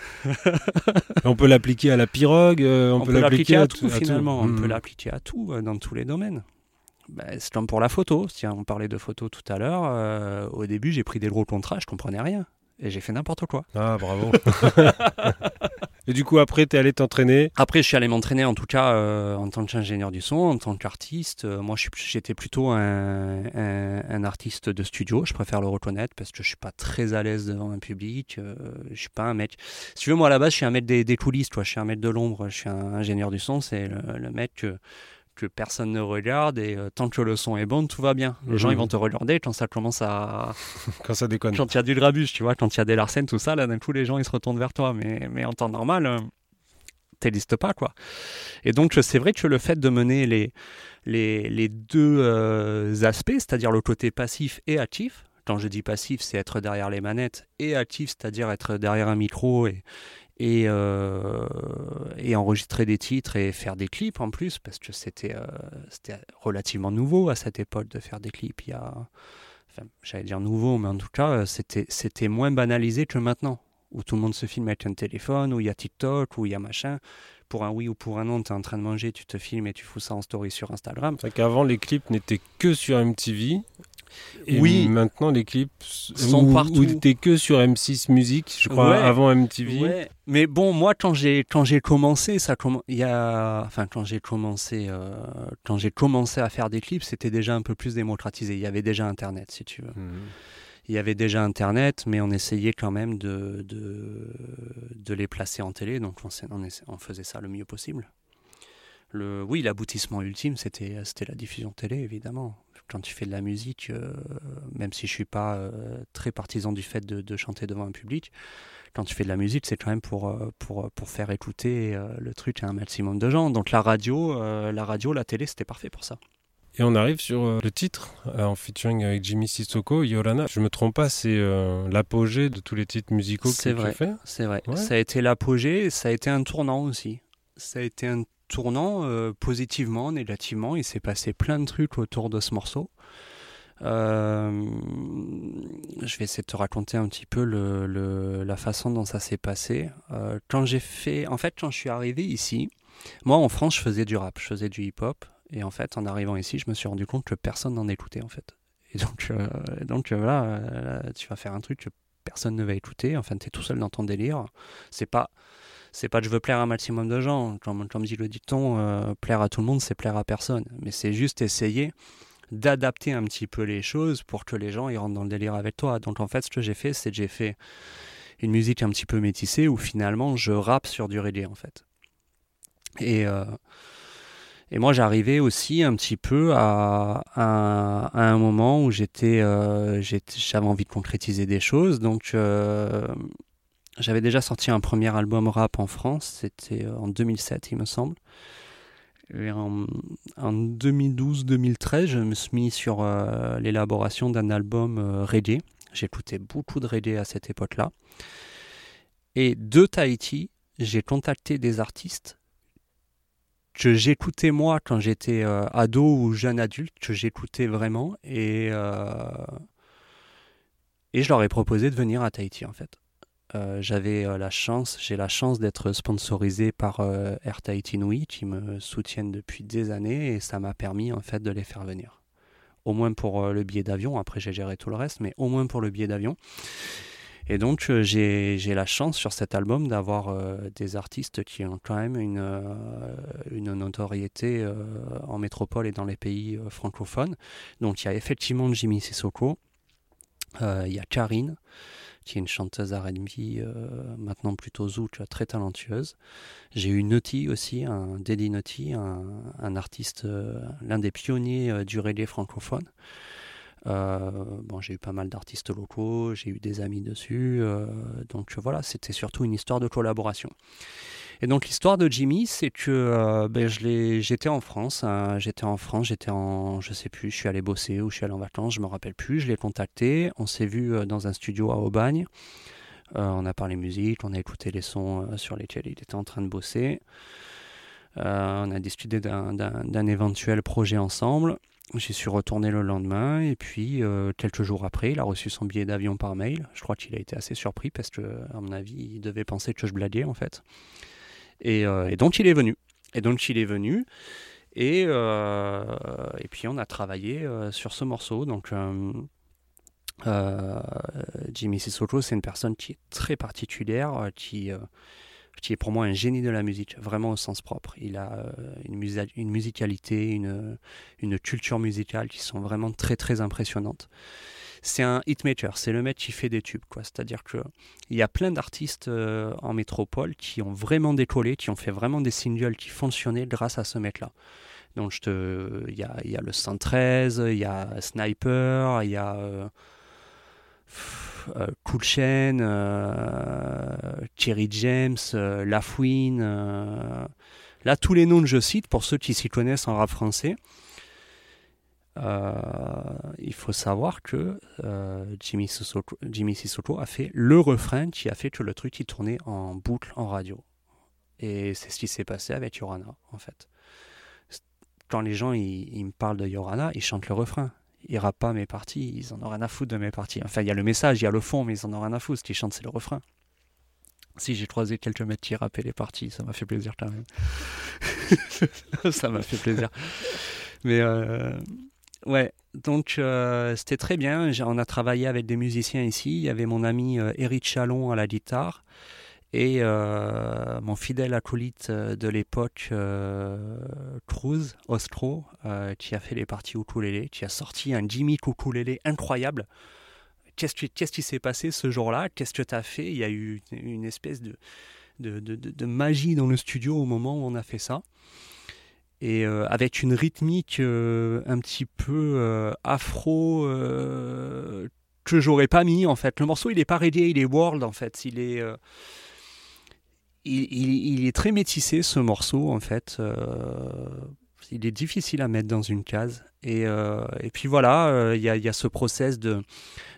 on peut l'appliquer à la pirogue, euh, on, On, peut l'appliquer à, tout, à finalement. On peut l'appliquer à tout, euh, dans tous les domaines. Ben, c'est comme pour la photo. Tiens, on parlait de photo tout à l'heure. euh, au début, j'ai pris des gros contrats, je comprenais rien. Et j'ai fait n'importe quoi. Ah, bravo. Et du coup, après, t'es allé t'entraîner? Après, je suis allé m'entraîner en tout cas euh, en tant qu'ingénieur du son, en tant qu'artiste. Euh, moi, j'étais plutôt un, un- un artiste de studio, je préfère le reconnaître parce que je suis pas très à l'aise devant un public. euh, je suis pas un mec. Si tu veux, moi à la base, je suis un mec des, des coulisses. Je suis un mec de l'ombre. Je suis un ingénieur du son, c'est le, le mec que, que personne ne regarde et euh, tant que le son est bon, tout va bien. Les Mhm. gens, ils vont te regarder quand ça commence à, Quand ça déconne. quand il y a du grabuge, tu vois, quand il y a des Larsen, tout ça, là, d'un coup, les gens, ils se retournent vers toi. Mais, mais en temps normal, euh, t'existes pas, quoi. Et donc, c'est vrai que le fait de mener les, les, les deux euh, aspects, c'est-à-dire le côté passif et actif, quand je dis passif, c'est être derrière les manettes, et actif, c'est-à-dire être derrière un micro et, et, euh, et, enregistrer des titres et faire des clips en plus, parce que c'était euh, c'était relativement nouveau à cette époque de faire des clips. Il y a, enfin, j'allais dire nouveau, mais en tout cas, c'était c'était moins banalisé que maintenant, où tout le monde se filme avec un téléphone, où il y a TikTok, où il y a machin. Pour un oui ou pour un non, tu es en train de manger, tu te filmes et tu fous ça en story sur Instagram. C'est qu'avant, les clips n'étaient que sur MTV oui. Maintenant, les clips sont partout. Où t'es que sur M6 Musique, je crois, avant MTV. Mais bon, moi, quand j'ai quand j'ai commencé, ça il y a, enfin, quand j'ai commencé, euh, quand j'ai commencé à faire des clips, c'était déjà un peu plus démocratisé. Il y avait déjà Internet, si tu veux. Mhm. Il y avait déjà Internet, mais on essayait quand même de, de, de les placer en télé, donc on, on, on faisait ça le mieux possible. Le, oui, l'aboutissement ultime, c'était la diffusion télé, évidemment quand tu fais de la musique, euh, même si je suis pas euh, très partisan du fait de, chanter devant un public, quand tu fais de la musique, c'est quand même pour, euh, pour, pour faire écouter le truc à un maximum de gens. Donc la radio, la radio, la télé, c'était parfait pour ça. Et on arrive sur le titre en featuring avec Jimmy Sissoko, Yorana. Je me trompe pas, c'est l'apogée de tous les titres musicaux que vrai, tu fais. C'est vrai. Ça a été l'apogée, ça a été un tournant aussi. Ça a été un tournant euh, positivement, négativement. Il s'est passé plein de trucs autour de ce morceau. Euh, je vais essayer de te raconter un petit peu la façon dont ça s'est passé. Euh, quand j'ai fait, en fait, quand je suis arrivé ici, moi en France, je faisais du rap, je faisais du hip-hop, et en fait, en arrivant ici, je me suis rendu compte que personne n'en écoutait en fait. Et donc, donc voilà, tu vas faire un truc que personne ne va écouter. Enfin, tu es tout seul dans ton délire. C'est pas c'est pas que je veux plaire à un maximum de gens. Comme, comme dit le dicton, euh, plaire à tout le monde, c'est plaire à personne. Mais c'est juste essayer d'adapter un petit peu les choses pour que les gens ils rentrent dans le délire avec toi. Donc en fait, ce que j'ai fait, c'est que j'ai fait une musique un petit peu métissée où finalement je rappe sur du reggae en fait. Et, euh, et moi j'arrivais aussi un petit peu à, à, un moment où j'étais, euh, j'avais envie de concrétiser des choses. Donc j'avais déjà sorti un premier album rap en France, c'était euh, en 2007 il me semble. Et en, 2012-2013, je me suis mis sur euh, l'élaboration d'un album euh, reggae. J'écoutais beaucoup de reggae à cette époque-là. Et de Tahiti, j'ai contacté des artistes que j'écoutais moi quand j'étais ado ou jeune adulte, que j'écoutais vraiment. Et, et je leur ai proposé de venir à Tahiti en fait. Euh, j'avais euh, la chance, j'ai la chance d'être sponsorisé par euh, Air Tahiti qui me soutiennent depuis des années et ça m'a permis en fait de les faire venir. Au moins pour le billet d'avion, après j'ai géré tout le reste, mais au moins pour le billet d'avion. Et donc j'ai la chance sur cet album d'avoir des artistes qui ont quand même une, une notoriété en métropole et dans les pays francophones. Donc il y a effectivement Jimmy Sissoko, il y a Karine, qui est une chanteuse R&B, euh, maintenant plutôt zouk, très talentueuse. J'ai eu Naughty aussi, un Daddy Naughty, un, artiste, euh, l'un des pionniers euh, du reggae francophone. bon, j'ai eu pas mal d'artistes locaux, j'ai eu des amis dessus, donc voilà, c'était surtout une histoire de collaboration. Et donc l'histoire de Jimmy, c'est que euh, ben, j'étais en France, hein, j'étais en France, j'étais en, je sais plus, je suis allé bosser ou je suis allé en vacances, je me rappelle plus. Je l'ai contacté, on s'est vu euh, dans un studio à Aubagne. Euh, on a parlé musique, on a écouté les sons sur lesquels il était en train de bosser. on a discuté d'un éventuel projet ensemble. J'y suis retourné le lendemain et puis quelques jours après, il a reçu son billet d'avion par mail. Je crois qu'il a été assez surpris parce que, à mon avis, il devait penser que je blaguais en fait. Euh, et, donc il est venu. Et donc il est venu. Et, euh, et puis on a travaillé euh, sur ce morceau. Donc Jimmy Sissoko, c'est une personne qui est très particulière, qui, qui est pour moi un génie de la musique, vraiment au sens propre. Il a une, une musicalité, une, une culture musicale qui sont vraiment très très impressionnantes c'est un hitmaker, c'est le mec qui fait des tubes. quoi. C'est-à-dire qu'il y a plein d'artistes euh, en métropole qui ont vraiment décollé, qui ont fait vraiment des singles qui fonctionnaient grâce à ce mec-là. Donc il y a, y a, le 113, il y a Sniper, il y a euh, euh, Cool Chain, Thierry James, Lafouine. là, tous les noms que je cite, pour ceux qui s'y connaissent en rap français, il faut savoir que Jimmy, Sissoko, a fait le refrain qui a fait que le truc qui tournait en boucle en radio. Et c'est ce qui s'est passé avec Yorana, en fait. Quand les gens ils, me parlent de Yorana, ils chantent le refrain. Rappent pas mes parties, ils en ont rien à foutre de mes parties. Enfin, il y a le message, il y a le fond, mais ils en ont rien à foutre. Ce qu'ils chantent, c'est le refrain. Si j'ai croisé quelques mecs qui rappaient les parties, ça m'a fait plaisir quand même. ça m'a fait plaisir. Mais euh, ouais, donc euh, c'était très bien. On a travaillé avec des musiciens ici. Il y avait mon ami euh, Eric Chalon à la guitare et euh, mon fidèle acolyte euh, de l'époque, euh, Cruz Ostro, qui a fait les parties ukulélé, qui a sorti un Jimmy ukulélé incroyable. Qu'est-ce qui s'est passé ce jour-là? Qu'est-ce que tu as fait? Il y a eu une espèce de, magie dans le studio au moment où on a fait ça. Et avec une rythmique un petit peu afro que j'aurais pas mis en fait. Le morceau il est pas reggae, il est world en fait. Il est il, est très métissé ce morceau en fait. Euh, il est difficile à mettre dans une case. Et, euh, puis voilà, euh, il y, a, ce process de,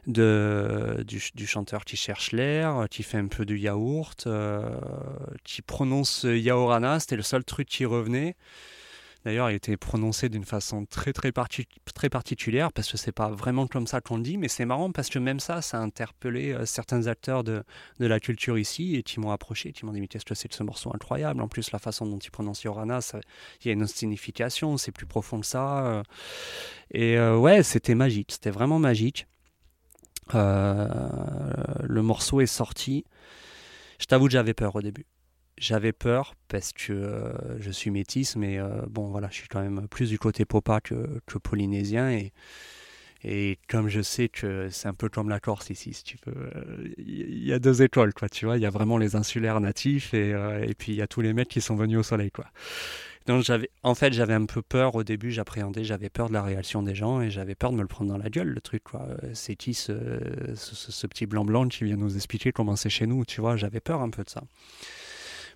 du, chanteur qui cherche l'air, qui fait un peu de yaourt, qui prononce yaorana, c'était le seul truc qui revenait. D'ailleurs, il a été prononcé d'une façon très très, très particulière parce que c'est pas vraiment comme ça qu'on le dit, mais c'est marrant parce que même ça, ça a interpellé euh, certains acteurs de, de, la culture ici et qui m'ont approché, qui m'ont dit mais qu'est-ce que c'est ce morceau incroyable? En plus, la façon dont il prononce Yorana, il y a une signification, c'est plus profond que ça. Euh. Et euh, ouais, c'était magique, c'était vraiment magique. le morceau est sorti. Je t'avoue que j'avais peur au début j'avais peur parce que euh, je suis métisse, mais euh, bon, voilà, je suis quand même plus du côté popa que, polynésien. Et, comme je sais que c'est un peu comme la Corse ici, si tu veux, il y a deux écoles, quoi, tu vois. Il y a vraiment les insulaires natifs et, euh, puis il y a tous les mecs qui sont venus au soleil, quoi. Donc en fait, j'avais un peu peur au début, j'appréhendais, j'avais peur de la réaction des gens et j'avais peur de me le prendre dans la gueule, le truc, quoi. C'est qui ce petit blanc-blanc qui vient nous expliquer comment c'est chez nous, tu vois. J'avais peur un peu de ça.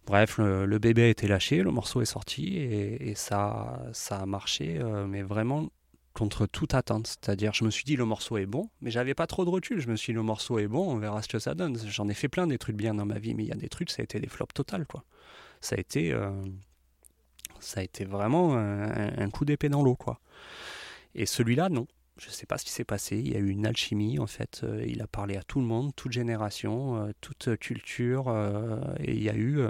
Bref, le, bébé a été lâché, le morceau est sorti et, ça, ça a marché, euh, mais vraiment contre toute attente. C'est-à-dire, je me suis dit le morceau est bon, mais j'avais pas trop de recul. Je me suis dit le morceau est bon, on verra ce que ça donne. J'en ai fait plein des trucs bien dans ma vie, mais il y a des trucs, ça a été des flops total, quoi. Ça a été, euh, ça a été vraiment un, un coup d'épée dans l'eau, quoi. Et celui-là, non je ne sais pas ce qui s'est passé. Il y a eu une alchimie, en fait. Euh, il a parlé à tout le monde, toute génération, euh, toute culture. Euh, et il y a eu.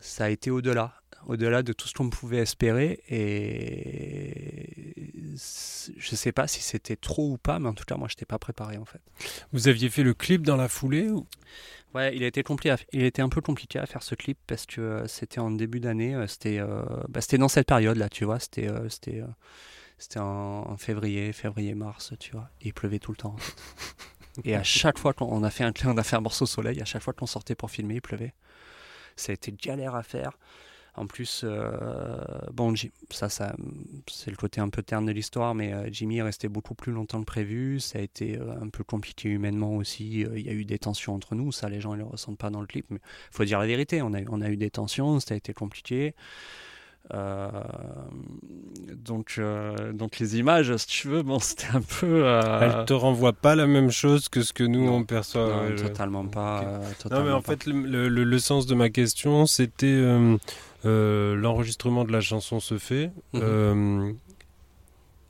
ça a été au-delà. Au-delà de tout ce qu'on pouvait espérer. Et je ne sais pas si c'était trop ou pas, mais en tout cas, moi, je n'étais pas préparé, en fait. Vous aviez fait le clip dans la foulée ou... Ouais, il a, été compliqué il était un peu compliqué à faire ce clip parce que c'était en début d'année. C'était bah, c'était dans cette période-là, tu vois. C'était c'était c'était en, février, février-mars, tu vois. Il pleuvait tout le temps. et à chaque fois qu'on a fait un, on a fait un morceau soleil, à chaque fois qu'on sortait pour filmer, il pleuvait. Ça a été galère à faire. En plus, euh, bon, ça, ça c'est le côté un peu terne de l'histoire, mais euh, Jimmy est resté beaucoup plus longtemps que prévu. Ça a été euh, un peu compliqué humainement aussi. Il y a eu des tensions entre nous. Ça, les gens ne le ressentent pas dans le clip. Mais il faut dire la vérité. On a, on a eu des tensions. Ça a été compliqué. Euh, donc, euh, donc les images, si tu veux, bon, c'était un peu. Euh... Elles te renvoient pas la même chose que ce que nous on perçoit. Non, totalement pas. non, mais en fait, le, le, le, sens de ma question, c'était l'enregistrement de la chanson se fait. Mhm.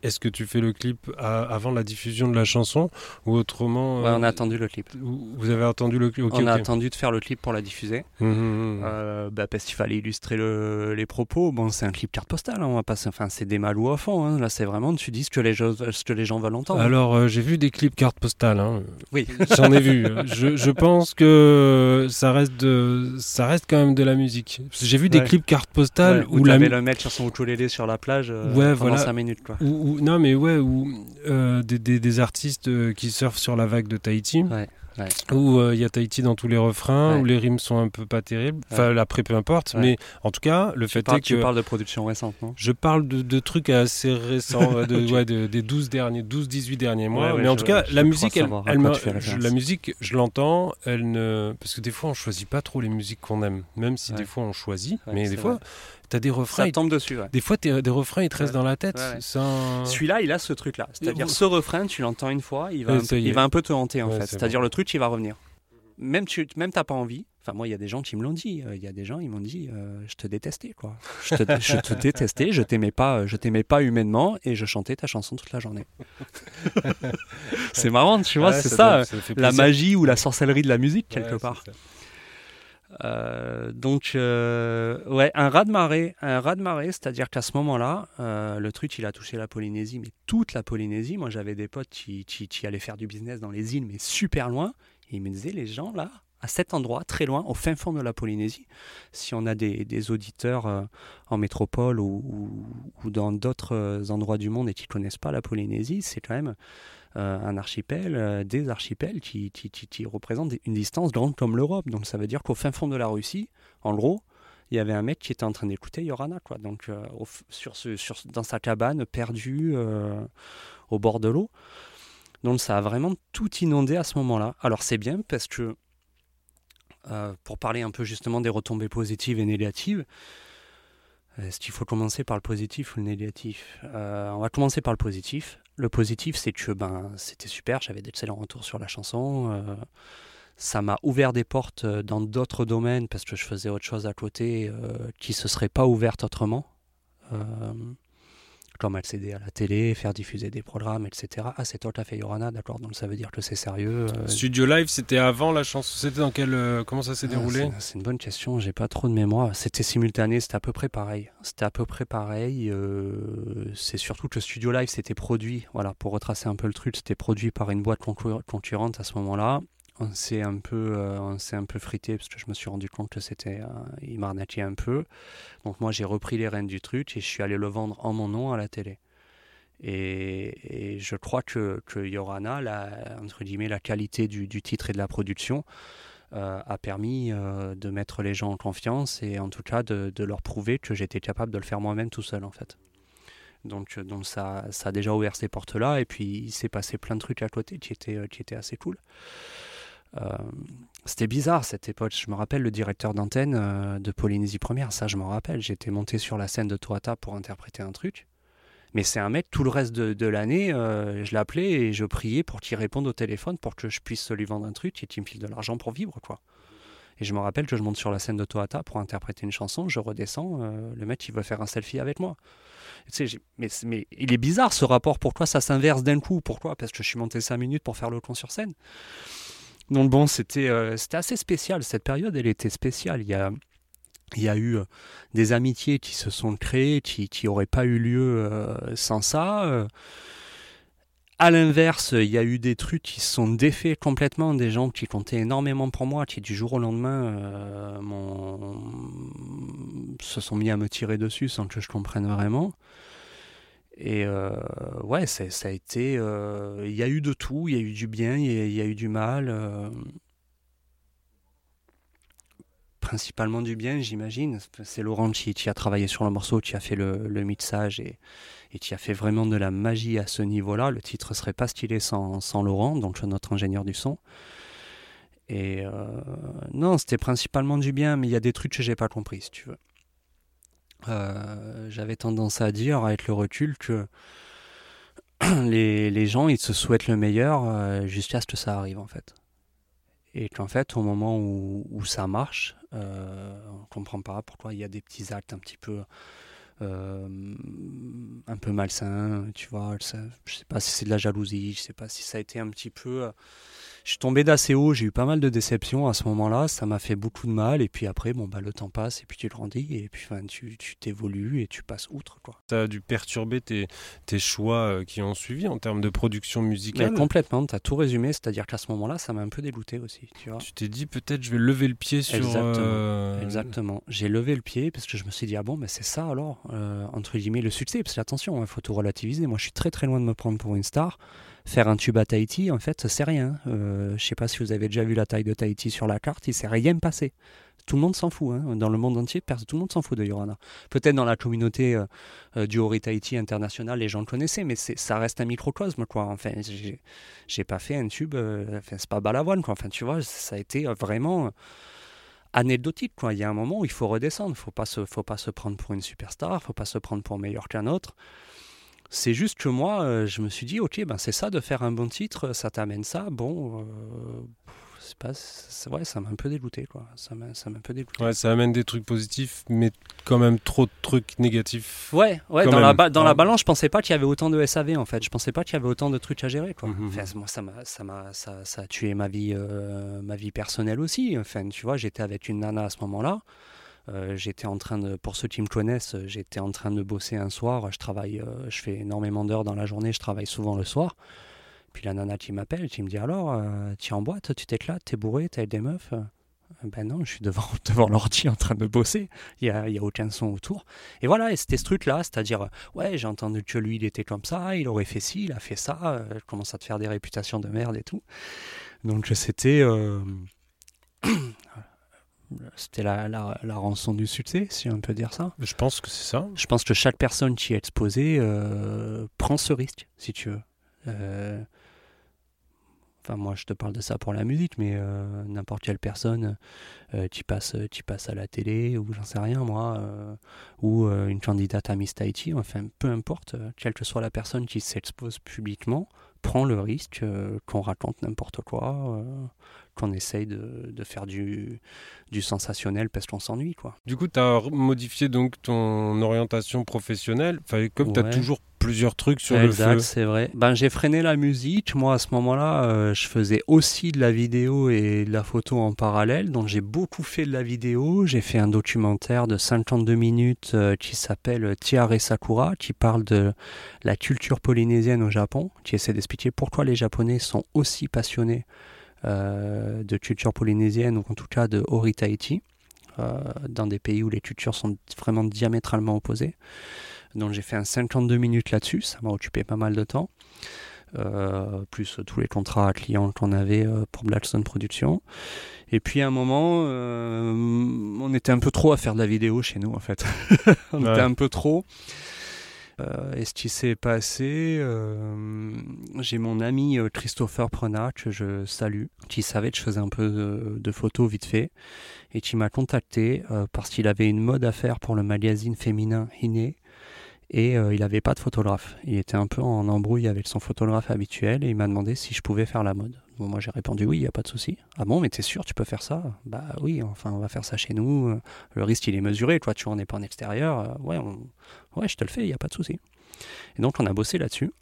Est-ce que tu fais le clip avant la diffusion de la chanson ou autrement ouais, On a euh, attendu le clip. Vous avez attendu le clip On a attendu de faire le clip pour la diffuser. Mmh, mmh, mmh. Euh, bah, parce qu'il fallait illustrer le, les propos. Bon, c'est un clip carte postale. Hein, on va pas, enfin, c'est des malous à fond. Hein. Là, c'est vraiment tu dis ce que les gens, ce que les gens veulent entendre. Alors, euh, j'ai vu des clips carte postale. Hein. Oui. J'en ai vu. Je, je, pense que ça reste de, ça reste quand même de la musique. J'ai vu des clips carte postale où, où la... le mec sur son ukulélé sur la plage ouais, pendant voilà. 5 minutes quoi non, mais ouais, ou euh, des, des, des, artistes euh, qui surfent sur la vague de Tahiti. Ouais. Où euh, il y a Tahiti dans tous les refrains, où les rimes sont un peu pas terribles. Enfin, après, peu importe. Mais en tout cas, le fait est que. Tu parles de production récente, non? Je parle de, de, trucs assez récents, de, ouais, de, des 12 derniers, 12-18 derniers mois. mais en tout cas, la musique, elle, elle la musique, je l'entends. Elle ne, parce que des fois, on choisit pas trop les musiques qu'on aime, même si des fois on choisit. mais des fois, as des refrains. Ça tombe dessus, Des fois, des refrains, ils te restent dans la tête. Celui-là, il a ce truc-là. C'est-à-dire, ce refrain, tu l'entends une fois, il va, un, peu, il va un peu te hanter, en fait. C'est-à-dire, le truc, il va revenir. Même tu même t'as pas envie. Enfin, moi, il y a des gens qui me l'ont dit. Euh, il y a des gens, ils m'ont dit, euh, je te détestais, quoi. Je te, je te détestais, je t'aimais pas, je t'aimais pas humainement, et je chantais ta chanson toute la journée. c'est marrant, tu vois, c'est ça, la magie ou la sorcellerie de la musique quelque part. Euh, donc, euh, ouais, un raz de marée, un raz de marée, c'est-à-dire qu'à ce moment-là, euh, le truc, il a touché la Polynésie, mais toute la Polynésie. Moi, j'avais des potes qui, qui, allaient faire du business dans les îles, mais super loin. Et ils me disaient, les gens là, à cet endroit, très loin, au fin fond de la Polynésie, si on a des, auditeurs en métropole ou, ou dans d'autres endroits du monde et qui connaissent pas la Polynésie, c'est quand même un archipel, euh, des archipels qui, qui, représentent une distance grande comme l'Europe. Donc ça veut dire qu'au fin fond de la Russie, en gros, il y avait un mec qui était en train d'écouter Yorana, quoi. Donc euh, sur ce, sur, dans sa cabane, perdu au bord de l'eau. Donc ça a vraiment tout inondé à ce moment-là. Alors c'est bien parce que, pour parler un peu justement des retombées positives et négatives, est-ce qu'il faut commencer par le positif ou le négatif? On va commencer par le positif. Le positif, c'est que ben, c'était super, j'avais d'excellents retours sur la chanson. Euh, ça m'a ouvert des portes euh, dans d'autres domaines parce que je faisais autre chose à côté euh, qui ne se seraient pas ouvertes autrement comme accéder à la télé, faire diffuser des programmes, etc. Ah, c'est toi qui as fait Yorana, d'accord, donc ça veut dire que c'est sérieux. Euh. Studio Live, c'était avant la chanson C'était dans quel. Euh, comment ça s'est ah, déroulé? C'est une bonne question, j'ai pas trop de mémoire. C'était simultané, c'était à peu près pareil. C'était à peu près pareil. Euh, c'est surtout que Studio Live, c'était produit, voilà, pour retracer un peu le truc, c'était produit par une boîte concurrente à ce moment-là on s'est un peu euh, un peu frité parce que je me suis rendu compte que c'était euh, il m'arnaquait un peu. Donc moi j'ai repris les rênes du truc et je suis allé le vendre en mon nom à la télé. Et, je crois que, que Yorana la, entre guillemets la qualité du, titre et de la production euh, a permis de mettre les gens en confiance et en tout cas de, de leur prouver que j'étais capable de le faire moi-même tout seul en fait. Donc, donc ça, ça a déjà ouvert ces portes là et puis il s'est passé plein de trucs à côté qui étaient, qui étaient assez cool. euh, c'était bizarre cette époque. Je me rappelle le directeur d'antenne euh, de Polynésie Première, ça je m'en rappelle. J'étais monté sur la scène de Toata pour interpréter un truc. Mais c'est un mec, tout le reste de, l'année, euh, je l'appelais et je priais pour qu'il réponde au téléphone pour que je puisse lui vendre un truc et qu'il me file de l'argent pour vivre. quoi. Et je me rappelle que je monte sur la scène de Toata pour interpréter une chanson, je redescends, le mec il veut faire un selfie avec moi. Tu sais, mais, mais, il est bizarre ce rapport, pourquoi ça s'inverse d'un coup? Pourquoi? Parce que je suis monté 5 minutes pour faire le con sur scène. Donc bon, c'était euh, assez spécial. Cette période, elle était spéciale. Il y a, il y a eu euh, des amitiés qui se sont créées, qui n'auraient pas eu lieu euh, sans ça. À l'inverse, il y a eu des trucs qui se sont défaits complètement, des gens qui comptaient énormément pour moi, qui du jour au lendemain se sont mis à me tirer dessus sans que je comprenne vraiment. Et euh, ouais, ça a été. Euh, il y a eu de tout, il y a eu du bien, il y, a eu du mal. Euh, principalement du bien, j'imagine. C'est Laurent qui, a travaillé sur le morceau, qui a fait le, mixage et, et qui a fait vraiment de la magie à ce niveau-là. Le titre serait pas stylé sans, sans Laurent, donc notre ingénieur du son. Et non, c'était principalement du bien, mais il y a des trucs que j'ai pas compris, si tu veux. Euh, j'avais tendance à dire, avec le recul, que les, les, gens, ils se souhaitent le meilleur euh, jusqu'à ce que ça arrive, en fait. Et qu'en fait, au moment où, ça marche, euh, on ne comprend pas pourquoi il y a des petits actes un petit peu un peu malsains, tu vois. Je sais pas si c'est de la jalousie, je sais pas si ça a été un petit peu je suis tombé d'assez haut, j'ai eu pas mal de déceptions à ce moment-là, ça m'a fait beaucoup de mal, et puis après, bon, bah, le temps passe, et puis tu grandis, et puis tu t'évolues, et tu passes outre. Quoi. Ça a dû perturber tes, tes choix euh, qui ont suivi en termes de production musicale? Complètement, tu as tout résumé, c'est-à-dire qu'à ce moment-là, ça m'a un peu dégoûté aussi. Tu, vois. tu t'es dit, peut-être je vais lever le pied sur... Exactement, euh, Exactement. j'ai levé le pied, parce que je me suis dit, ah bon, mais c'est ça alors, euh, entre guillemets, le succès, parce que attention, il hein, faut tout relativiser, moi je suis très très loin de me prendre pour une star faire un tube à Tahiti, en fait, c'est rien. Euh, je sais pas si vous avez déjà vu la taille de Tahiti sur la carte, il s'est rien passé. Tout le monde s'en fout, hein. dans le monde entier, tout le monde s'en fout de Yorana. Peut-être dans la communauté euh, euh, du Ori Tahiti international, les gens le connaissaient, mais ça reste un microcosme, quoi. Enfin, j'ai pas fait un tube, enfin, c'est pas balavoine, quoi. Enfin, tu vois, ça a été vraiment anecdotique. Quoi. Il y a un moment où il faut redescendre. Il ne faut pas se prendre pour une superstar, il ne faut pas se prendre pour meilleur qu'un autre. C'est juste que moi, euh, je me suis dit, ok, ben c'est ça de faire un bon titre, ça t'amène ça. Bon, euh, c'est pas, vrai, ça m'a un peu dégoûté, quoi. Ça m'a, ça m'a un peu dégoûté. Ouais, ça amène des trucs positifs, mais quand même trop de trucs négatifs. Ouais, ouais. Dans la, même. dans la Ouais. balance, je pensais pas qu'il y avait autant de SAV en fait. Je pensais pas qu'il y avait autant de trucs à gérer, quoi. Mhm. Enfin, moi, ça m'a, ça m'a, ça, ça a tué ma vie, euh, ma vie personnelle aussi. Enfin, tu vois, j'étais avec une nana à ce moment-là. Euh, j'étais en train de, pour ceux qui me connaissent, euh, j'étais en train de bosser un soir. Je travaille, euh, je fais énormément d'heures dans la journée. Je travaille souvent le soir. Puis la nana qui m'appelle, qui me dit alors, euh, tu es en boîte, tu t'éclates, t'es bourré, avec des meufs? Ben non, je suis devant, devant l'ordi en train de bosser. Il n'y a, y a aucun son autour. Et voilà, et c'était ce truc-là, c'est-à-dire, ouais, j'ai entendu que lui, il était comme ça, il aurait fait ci, il a fait ça, je commence à te faire des réputations de merde et tout. Donc c'était. C'était la, la, la rançon du succès, si on peut dire ça. Je pense que c'est ça. Je pense que chaque personne qui est exposée euh, prend ce risque, si tu veux. Euh, Enfin, moi, je te parle de ça pour la musique, mais euh, n'importe quelle personne qui, passe, qui passe à la télé, ou j'en sais rien, moi, ou une candidate à Miss Tahiti, enfin, peu importe, quelle que soit la personne qui s'expose publiquement, prend le risque qu'on raconte n'importe quoi, qu'on essaye de, de faire du, du sensationnel parce qu'on s'ennuie, quoi. Du coup, tu as modifié donc ton orientation professionnelle. Enfin, comme tu as toujours plusieurs trucs sur exact, le feu. c'est vrai. Ben, j'ai freiné la musique. Moi, à ce moment-là, euh, je faisais aussi de la vidéo et de la photo en parallèle. Donc, j'ai beaucoup fait de la vidéo. J'ai fait un documentaire de 52 minutes euh, qui s'appelle Tiare Sakura, qui parle de la culture polynésienne au Japon, qui essaie d'expliquer pourquoi les Japonais sont aussi passionnés de culture polynésienne, ou en tout cas de Ori Tahiti, euh, dans des pays où les cultures sont vraiment diamétralement opposées. Donc j'ai fait un 52 minutes là-dessus, ça m'a occupé pas mal de temps. Euh, plus tous les contrats clients qu'on avait euh, pour Blackstone Productions. Et puis à un moment, euh, on était un peu trop à faire de la vidéo chez nous en fait. on Ouais. était un peu trop. Euh, et ce qui s'est passé, euh, j'ai mon ami euh, Christopher Prenat, que je salue, qui savait que je faisais un peu de, photos vite fait, et qui m'a contacté euh, parce qu'il avait une mode à faire pour le magazine féminin Iné, et il n'avait pas de photographe. Il était un peu en embrouille avec son photographe habituel, et il m'a demandé si je pouvais faire la mode. Bon, moi j'ai répondu oui, il n'y a pas de souci. Ah bon, mais t'es sûr, tu peux faire ça? Bah oui, enfin on va faire ça chez nous. Le risque il est mesuré, toi tu vois, on pas en extérieur. Euh, ouais, je te le fais, il n'y a pas de souci. Et donc on a bossé là-dessus.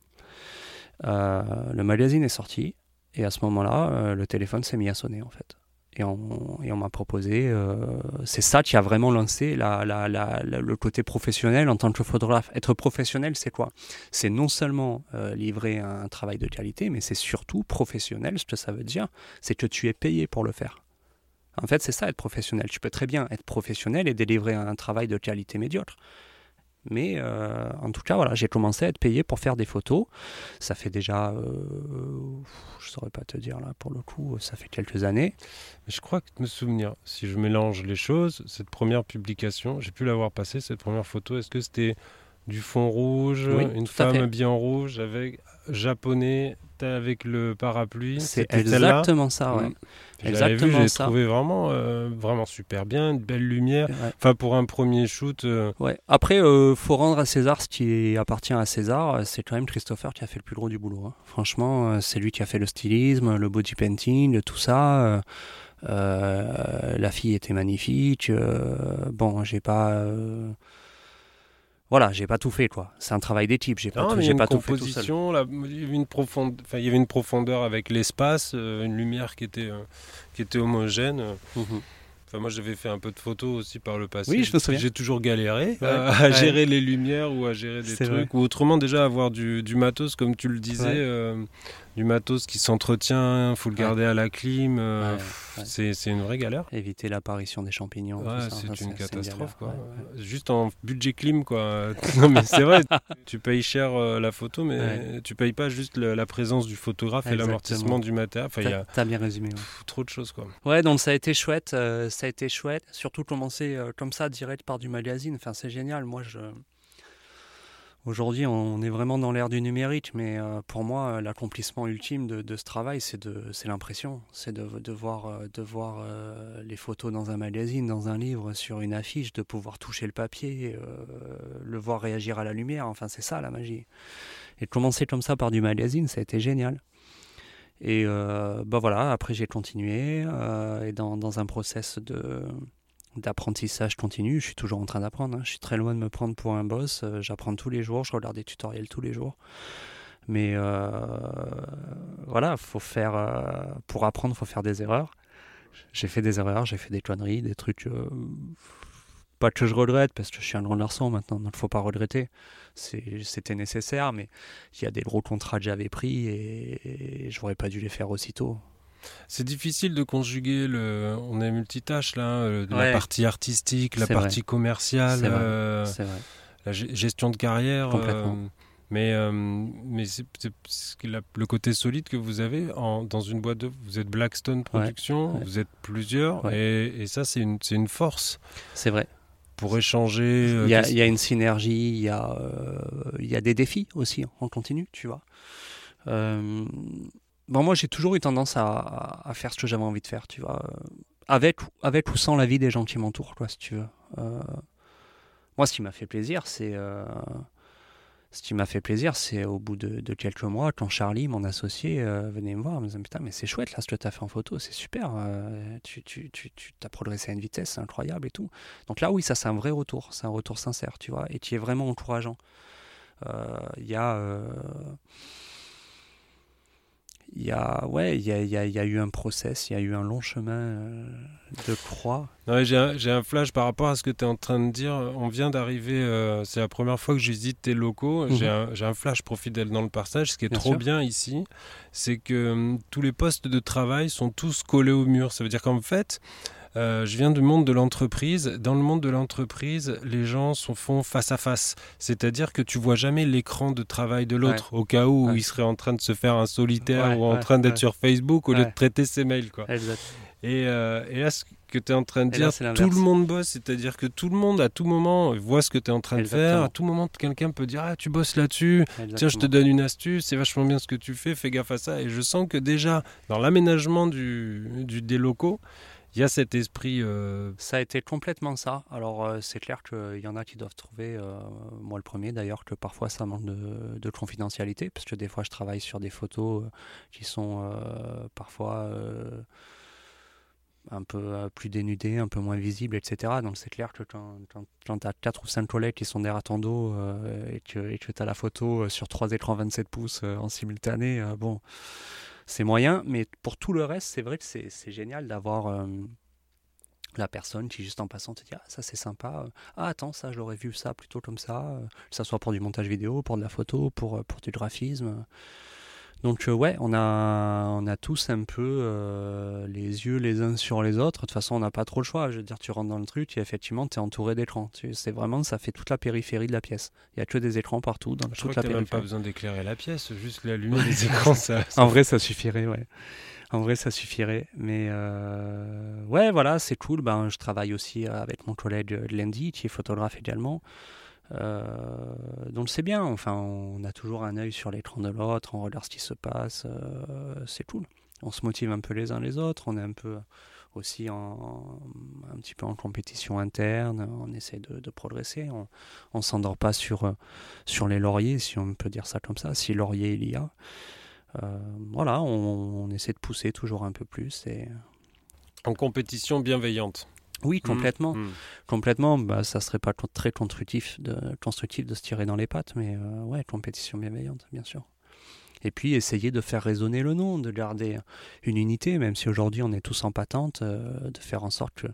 Euh, le magazine est sorti, et à ce moment-là, euh, le téléphone s'est mis à sonner en fait. Et on, m'a proposé, euh, c'est ça qui a vraiment lancé la, la- la- la- le côté professionnel en tant que photographe. Être professionnel, c'est quoi? C'est non seulement euh, livrer un travail de qualité, mais c'est surtout professionnel. Ce que ça veut dire, c'est que tu es payé pour le faire. En fait, c'est ça être professionnel. Tu peux très bien être professionnel et délivrer un travail de qualité médiocre. Mais euh, en tout cas, voilà, j'ai commencé à être payé pour faire des photos. Ça fait déjà, euh, je saurais pas te dire là pour le coup, ça fait quelques années. Je crois que me souvenir, si je mélange les choses, cette première publication, j'ai pu l'avoir passée, cette première photo. Est-ce que c'était du fond rouge, Oui, une femme fait. habillée en rouge, avec japonais, avec le parapluie C'est exactement ça, ouais. Mm. Vu, Exactement je l'ai ça. trouvé vraiment, euh, vraiment super bien, une belle lumière. Ouais. Enfin, pour un premier shoot, euh, Ouais. Après, euh, faut rendre à César ce qui appartient à César. C'est quand même Christopher qui a fait le plus gros du boulot. hein. Franchement, euh, c'est lui qui a fait le stylisme, le body painting, tout ça. La fille était magnifique. bon, j'ai pas. Voilà, j'ai pas tout fait quoi. C'est un travail d'équipe. J'ai pas, tout, j'ai pas tout fait tout seul. il y avait une profonde, il y avait une profondeur avec l'espace, euh, une lumière qui était, euh, qui était homogène. Mhm. Enfin, moi, j'avais fait un peu de photos aussi par le passé. Oui, je me souviens. J'ai toujours galéré Ouais. à, à Ouais. gérer les lumières ou à gérer des trucs. Ou autrement, déjà, avoir du, du matos, comme tu le disais, Ouais. euh, du matos qui s'entretient, il faut le Ouais. garder à la clim. euh, Ouais, pff, ouais. C'est c'est une vraie galère. Éviter l'apparition des champignons. c'est une catastrophe, galère. quoi. Juste en budget clim, quoi. non, mais c'est vrai, tu payes cher euh, la photo, mais tu payes pas juste le- la présence du photographe et l'amortissement du matériel. Enfin, T'as a t'as bien résumé. pff, trop de choses, quoi. Ouais, donc ça a été chouette, euh, ça a été chouette. Surtout commencer comme ça, direct par du magazine. Enfin, c'est génial. Moi, je. Aujourd'hui, on est vraiment dans l'ère du numérique, mais euh, pour moi, l'accomplissement ultime de, ce travail, c'est l'impression. C'est de, voir, voir les photos dans un magazine, dans un livre, sur une affiche, de pouvoir toucher le papier, le voir réagir à la lumière. Enfin, c'est ça la magie. Et de commencer comme ça par du magazine, ça a été génial. Et euh, bah voilà, après j'ai continué euh, et dans, dans, un process de d'apprentissage continu, je suis toujours en train d'apprendre. Hein. Je suis très loin de me prendre pour un boss. Euh, j'apprends tous les jours, je regarde des tutoriels tous les jours. Mais voilà, faut faire pour apprendre, faut faire des erreurs. J'ai fait des erreurs, j'ai fait des conneries, des trucs pas que je regrette, parce que je suis un grand garçon maintenant, donc il ne faut pas regretter. C'était nécessaire, mais il y a des gros contrats que j'avais pris et, je n'aurais pas dû les faire aussitôt. C'est difficile de conjuguer le. On est multitâche là, hein, la partie artistique, la partie commerciale, euh, la gestion de carrière. Euh, mais euh, mais c'est le côté solide que vous avez en, dans une boîte de. Vous êtes Blackstone Productions, vous êtes plusieurs, et, et, ça c'est une, une force. C'est vrai pour échanger. Euh, il y, a, il y, a, une synergie, il y a, euh, il y a des défis aussi en continu, tu vois. Euh, moi, j'ai toujours eu tendance à, faire ce que j'avais envie de faire, tu vois. Avec, avec ou sans l'avis des gens qui m'entourent, quoi, si tu veux. moi, ce qui m'a fait plaisir, c'est ce qui m'a fait plaisir, c'est au bout de, quelques mois, quand Charlie, mon associé, euh, venait me voir, me disant Putain, mais c'est chouette là ce que tu as fait en photo, c'est super, euh, tu, tu, tu, tu as progressé à une vitesse incroyable et tout. Donc là, oui, ça c'est un vrai retour, c'est un retour sincère, tu vois, et qui est vraiment encourageant. Euh, il y a il y a ouais il y a, y, y a, eu un process il y a eu un long chemin euh, de croix. J'ai un, un, flash par rapport à ce que tu es en train de dire. On vient d'arriver euh, c'est la première fois que je visite tes locaux. Mhm. j'ai un, flash pour fidèle dans le passage ce qui est trop bien ici c'est que hum, tous les postes de travail sont tous collés au mur. Ça veut dire qu'en fait euh, je viens du monde de l'entreprise. Dans le monde de l'entreprise, les gens sont font face à face. C'est-à-dire que tu vois jamais l'écran de travail de l'autre, au cas où il serait en train de se faire un solitaire ou en train d'être sur Facebook au lieu de traiter ses mails. Quoi. Et, euh, et, là, ce que tu es en train de dire, tout le monde bosse, c'est-à-dire que tout le monde, à tout moment, voit ce que tu es en train de faire. À tout moment, quelqu'un peut dire Ah, tu bosses là-dessus, tiens, je te donne une astuce, c'est vachement bien ce que tu fais, fais gaffe à ça. Et je sens que déjà, dans l'aménagement du, du, des locaux, il y a cet esprit. Euh, ça a été complètement ça. Alors, euh, c'est clair qu'il y en a qui doivent trouver, euh, moi le premier d'ailleurs, que parfois ça manque de, confidentialité, parce que des fois je travaille sur des photos qui sont parfois un peu plus dénudées, un peu moins visibles, etc. Donc, c'est clair que quand, quand, tu as 4 ou 5 collègues qui sont derrière ton dos et que tu as la photo sur trois écrans 27 pouces en simultané, bon c'est moyen, mais pour tout le reste, c'est vrai que c'est génial d'avoir euh, la personne qui, juste en passant, te dit Ah, ça c'est sympa. Ah, attends, ça, je l'aurais vu ça plutôt comme ça. Que ça soit pour du montage vidéo, pour de la photo, pour, pour du graphisme. Donc euh, ouais, on a, on a tous un peu euh, les yeux les uns sur les autres. De toute façon, on n'a pas trop le choix. Je veux dire, tu rentres dans le truc et effectivement, tu es entouré d'écrans. C'est vraiment, ça fait toute la périphérie de la pièce. Il y a que des écrans partout dans Je toute crois la que même pas besoin d'éclairer la pièce, juste l'allumer les écrans. Ça, en vrai, ça suffirait, ouais. En vrai, ça suffirait. Mais euh, ouais, voilà, c'est cool. Ben, je travaille aussi avec mon collègue Landy, qui est photographe également. Euh, donc c'est bien, enfin on a toujours un œil sur l'écran de l'autre, on regarde ce qui se passe, euh, c'est cool. On se motive un peu les uns les autres, on est un peu aussi en, un petit peu en compétition interne, on essaie de, progresser, on ne s'endort pas sur, sur les lauriers, si on peut dire ça comme ça, si laurier il y a. Euh, voilà, on, on, essaie de pousser toujours un peu plus. Et... En compétition bienveillante. Oui, mmh, complètement. Mmh. Complètement, bah, ça serait pas très constructif de, constructif de se tirer dans les pattes, mais euh, ouais, compétition bienveillante, bien sûr. Et puis essayer de faire résonner le nom, de garder une unité, même si aujourd'hui on est tous en patente, euh, de faire en sorte que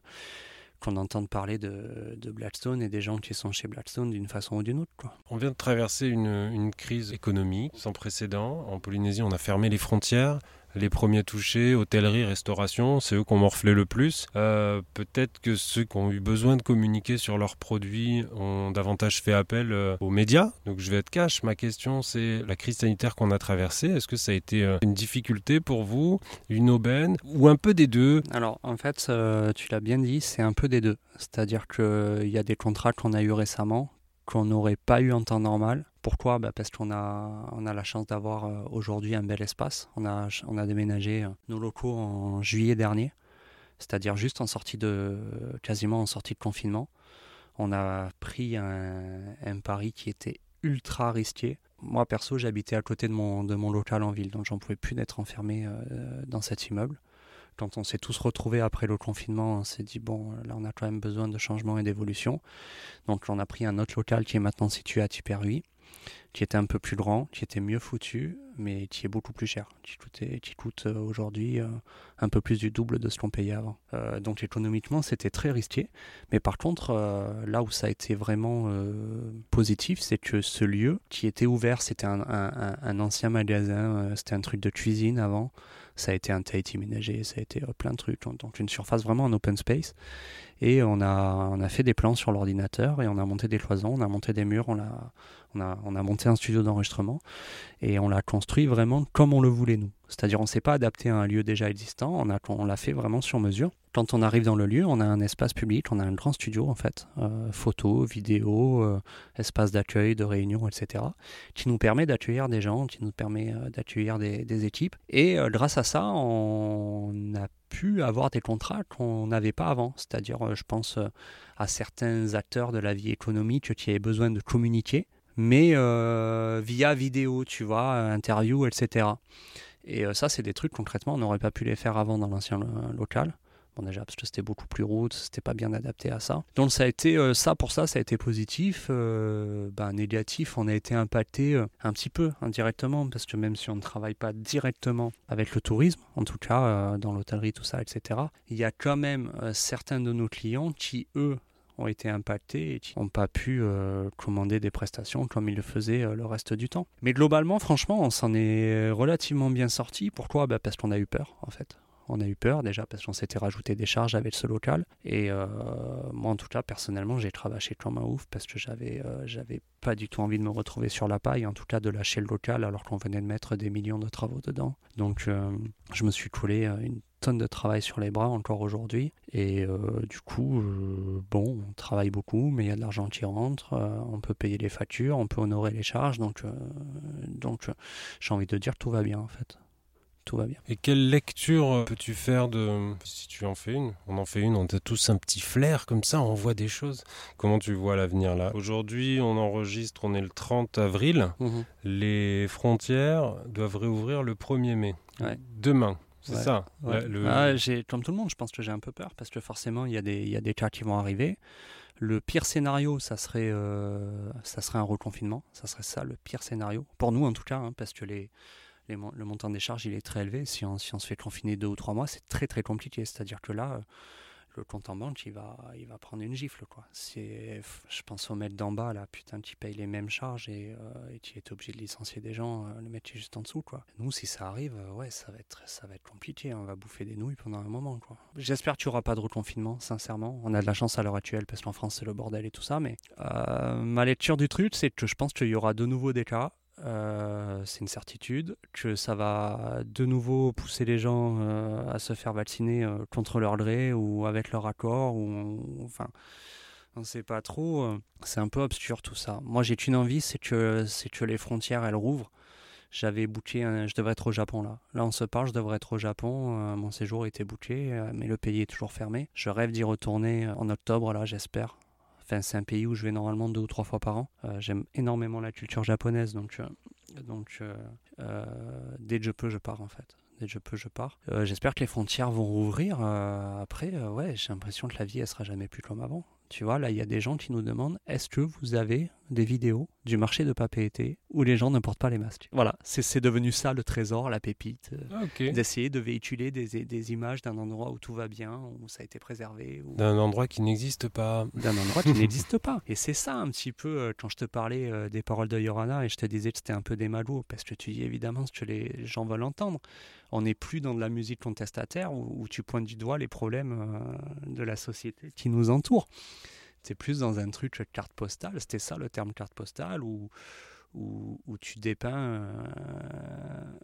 qu'on entende parler de, de, Blackstone et des gens qui sont chez Blackstone d'une façon ou d'une autre. Quoi. On vient de traverser une, une crise économique sans précédent. En Polynésie, on a fermé les frontières les premiers touchés, hôtellerie, restauration, c'est eux qui ont morflé le plus. Euh, peut-être que ceux qui ont eu besoin de communiquer sur leurs produits ont davantage fait appel euh, aux médias. Donc je vais être cash. Ma question, c'est la crise sanitaire qu'on a traversée. Est-ce que ça a été euh, une difficulté pour vous, une aubaine, ou un peu des deux? Alors en fait, tu l'as bien dit, c'est un peu des deux. C'est-à-dire qu'il y a des contrats qu'on a eu récemment qu'on n'aurait pas eu en temps normal. Pourquoi? Bah Parce qu'on a, on a la chance d'avoir euh, aujourd'hui un bel espace. On a, on a déménagé euh, nos locaux en juillet dernier, c'est-à-dire juste en sortie de, quasiment en sortie de confinement. On a pris un, un pari qui était ultra risqué. Moi perso, j'habitais à côté de mon, de mon local en ville, donc j'en pouvais plus d'être enfermé euh, dans cet immeuble quand on s'est tous retrouvés après le confinement, on s'est dit bon, là on a quand même besoin de changement et d'évolution. Donc on a pris un autre local qui est maintenant situé à Tiperui, qui était un peu plus grand, qui était mieux foutu, mais qui est beaucoup plus cher, qui, coûte euh, aujourd'hui euh, un peu plus du double de ce qu'on payait avant. Euh, donc économiquement, c'était très risqué. Mais par contre, là où ça a été vraiment positif, c'est que ce lieu qui était ouvert, c'était un, ancien magasin, c'était un truc de cuisine avant ça a été un Tahiti ménager, ça a été euh, plein de trucs, donc une surface vraiment en open space. Et on a, on a fait des plans sur l'ordinateur et on a monté des cloisons, on a monté des murs, on a, on a, on a monté un studio d'enregistrement et on l'a construit vraiment comme on le voulait nous. C'est-à-dire on ne s'est pas adapté à un lieu déjà existant, on, a, on l'a fait vraiment sur mesure. Quand on arrive dans le lieu, on a un espace public, on a un grand studio en fait, euh, photos, vidéos, euh, espace d'accueil, de réunion, etc., qui nous permet d'accueillir des gens, qui nous permet euh, d'accueillir des, des, équipes. Et grâce à ça, on a pu avoir des contrats qu'on n'avait pas avant. C'est-à-dire, je pense à certains acteurs de la vie économique qui avaient besoin de communiquer, mais via vidéo, tu vois, interview, etc. Et ça, c'est des trucs concrètement, on n'aurait pas pu les faire avant dans l'ancien local. Bon, déjà, parce que c'était beaucoup plus route, c'était pas bien adapté à ça. Donc, ça a été, euh, ça, pour ça, ça a été positif. Euh, ben, négatif, on a été impacté euh, un petit peu indirectement, parce que même si on ne travaille pas directement avec le tourisme, en tout cas, dans l'hôtellerie, tout ça, etc., il y a quand même certains de nos clients qui, eux, ont été impactés et qui n'ont pas pu commander des prestations comme ils le faisaient le reste du temps. Mais globalement, franchement, on s'en est relativement bien sorti. Pourquoi? Bah Parce qu'on a eu peur, en fait on a eu peur déjà parce qu'on s'était rajouté des charges avec ce local. Et euh, moi, en tout cas, personnellement, j'ai travaillé comme un ouf parce que j'avais, euh, j'avais pas du tout envie de me retrouver sur la paille, en tout cas de lâcher le local alors qu'on venait de mettre des millions de travaux dedans. Donc, euh, je me suis collé une tonne de travail sur les bras encore aujourd'hui. Et du coup, bon, on travaille beaucoup, mais il y a de l'argent qui rentre, on peut payer les factures, on peut honorer les charges. Donc, donc j'ai envie de dire tout va bien en fait tout va bien. Et quelle lecture peux-tu faire de... Si tu en fais une, on en fait une, on a tous un petit flair comme ça, on voit des choses. Comment tu vois l'avenir là? Aujourd'hui, on enregistre, on est le 30 avril. Mhm. Les frontières doivent réouvrir le 1er mai. Demain. C'est ça? Ah, comme tout le monde, je pense que j'ai un peu peur parce que forcément, il y, a des, il y a des cas qui vont arriver. Le pire scénario, ça serait, euh, ça serait un reconfinement. Ça serait ça, le pire scénario. Pour nous, en tout cas, hein, parce que les, le montant des charges il est très élevé. Si on, si on se fait confiner deux ou trois mois, c'est très très compliqué. C'est-à-dire que là, euh, le compte en banque, il va, il va prendre une gifle. Quoi. Je pense au maître d'en bas, là, putain, qui paye les mêmes charges et, euh, qui est obligé de licencier des gens, euh, le mettre juste en dessous. Quoi. Nous, si ça arrive, ouais, ça va, être, ça va être compliqué. On va bouffer des nouilles pendant un moment. J'espère qu'il n'y aura pas de reconfinement, sincèrement. On a de la chance à l'heure actuelle parce qu'en France, c'est le bordel et tout ça. Mais ma lecture du truc, c'est que je pense qu'il y aura de nouveau des cas euh, c'est une certitude, que ça va de nouveau pousser les gens euh, à se faire vacciner euh, contre leur gré ou avec leur accord, ou enfin, on ne sait pas trop. C'est un peu obscur tout ça. Moi, j'ai une envie, c'est que, c'est que les frontières elles rouvrent. J'avais booké, je devrais être au Japon là. Là, on se parle, je devrais être au Japon. mon séjour était booké, mais le pays est toujours fermé. Je rêve d'y retourner en octobre, là, j'espère c'est un pays où je vais normalement deux ou trois fois par an. Euh, j'aime énormément la culture japonaise, donc, euh, donc euh, dès que je peux, je pars en fait. Dès que je peux, je pars. J'espère que les frontières vont rouvrir. après, ouais, j'ai l'impression que la vie, elle sera jamais plus comme avant. Tu vois, là, il y a des gens qui nous demandent est-ce que vous avez des vidéos du marché de papier où les gens ne portent pas les masques Voilà, c'est devenu ça le trésor, la pépite. Euh, ah, d'essayer de véhiculer des, des images d'un endroit où tout va bien, où ça a été préservé. D'un endroit qui n'existe pas. D'un endroit qui n'existe pas. Et c'est ça un petit peu, euh, quand je te parlais euh, des paroles de Yorana et je te disais que c'était un peu des magots, parce que tu dis évidemment ce que les gens veulent entendre. On n'est plus dans de la musique contestataire où, où tu pointes du doigt les problèmes de la société qui nous entoure. C'est plus dans un truc carte postale, c'était ça le terme carte postale, où, où, tu dépeins euh,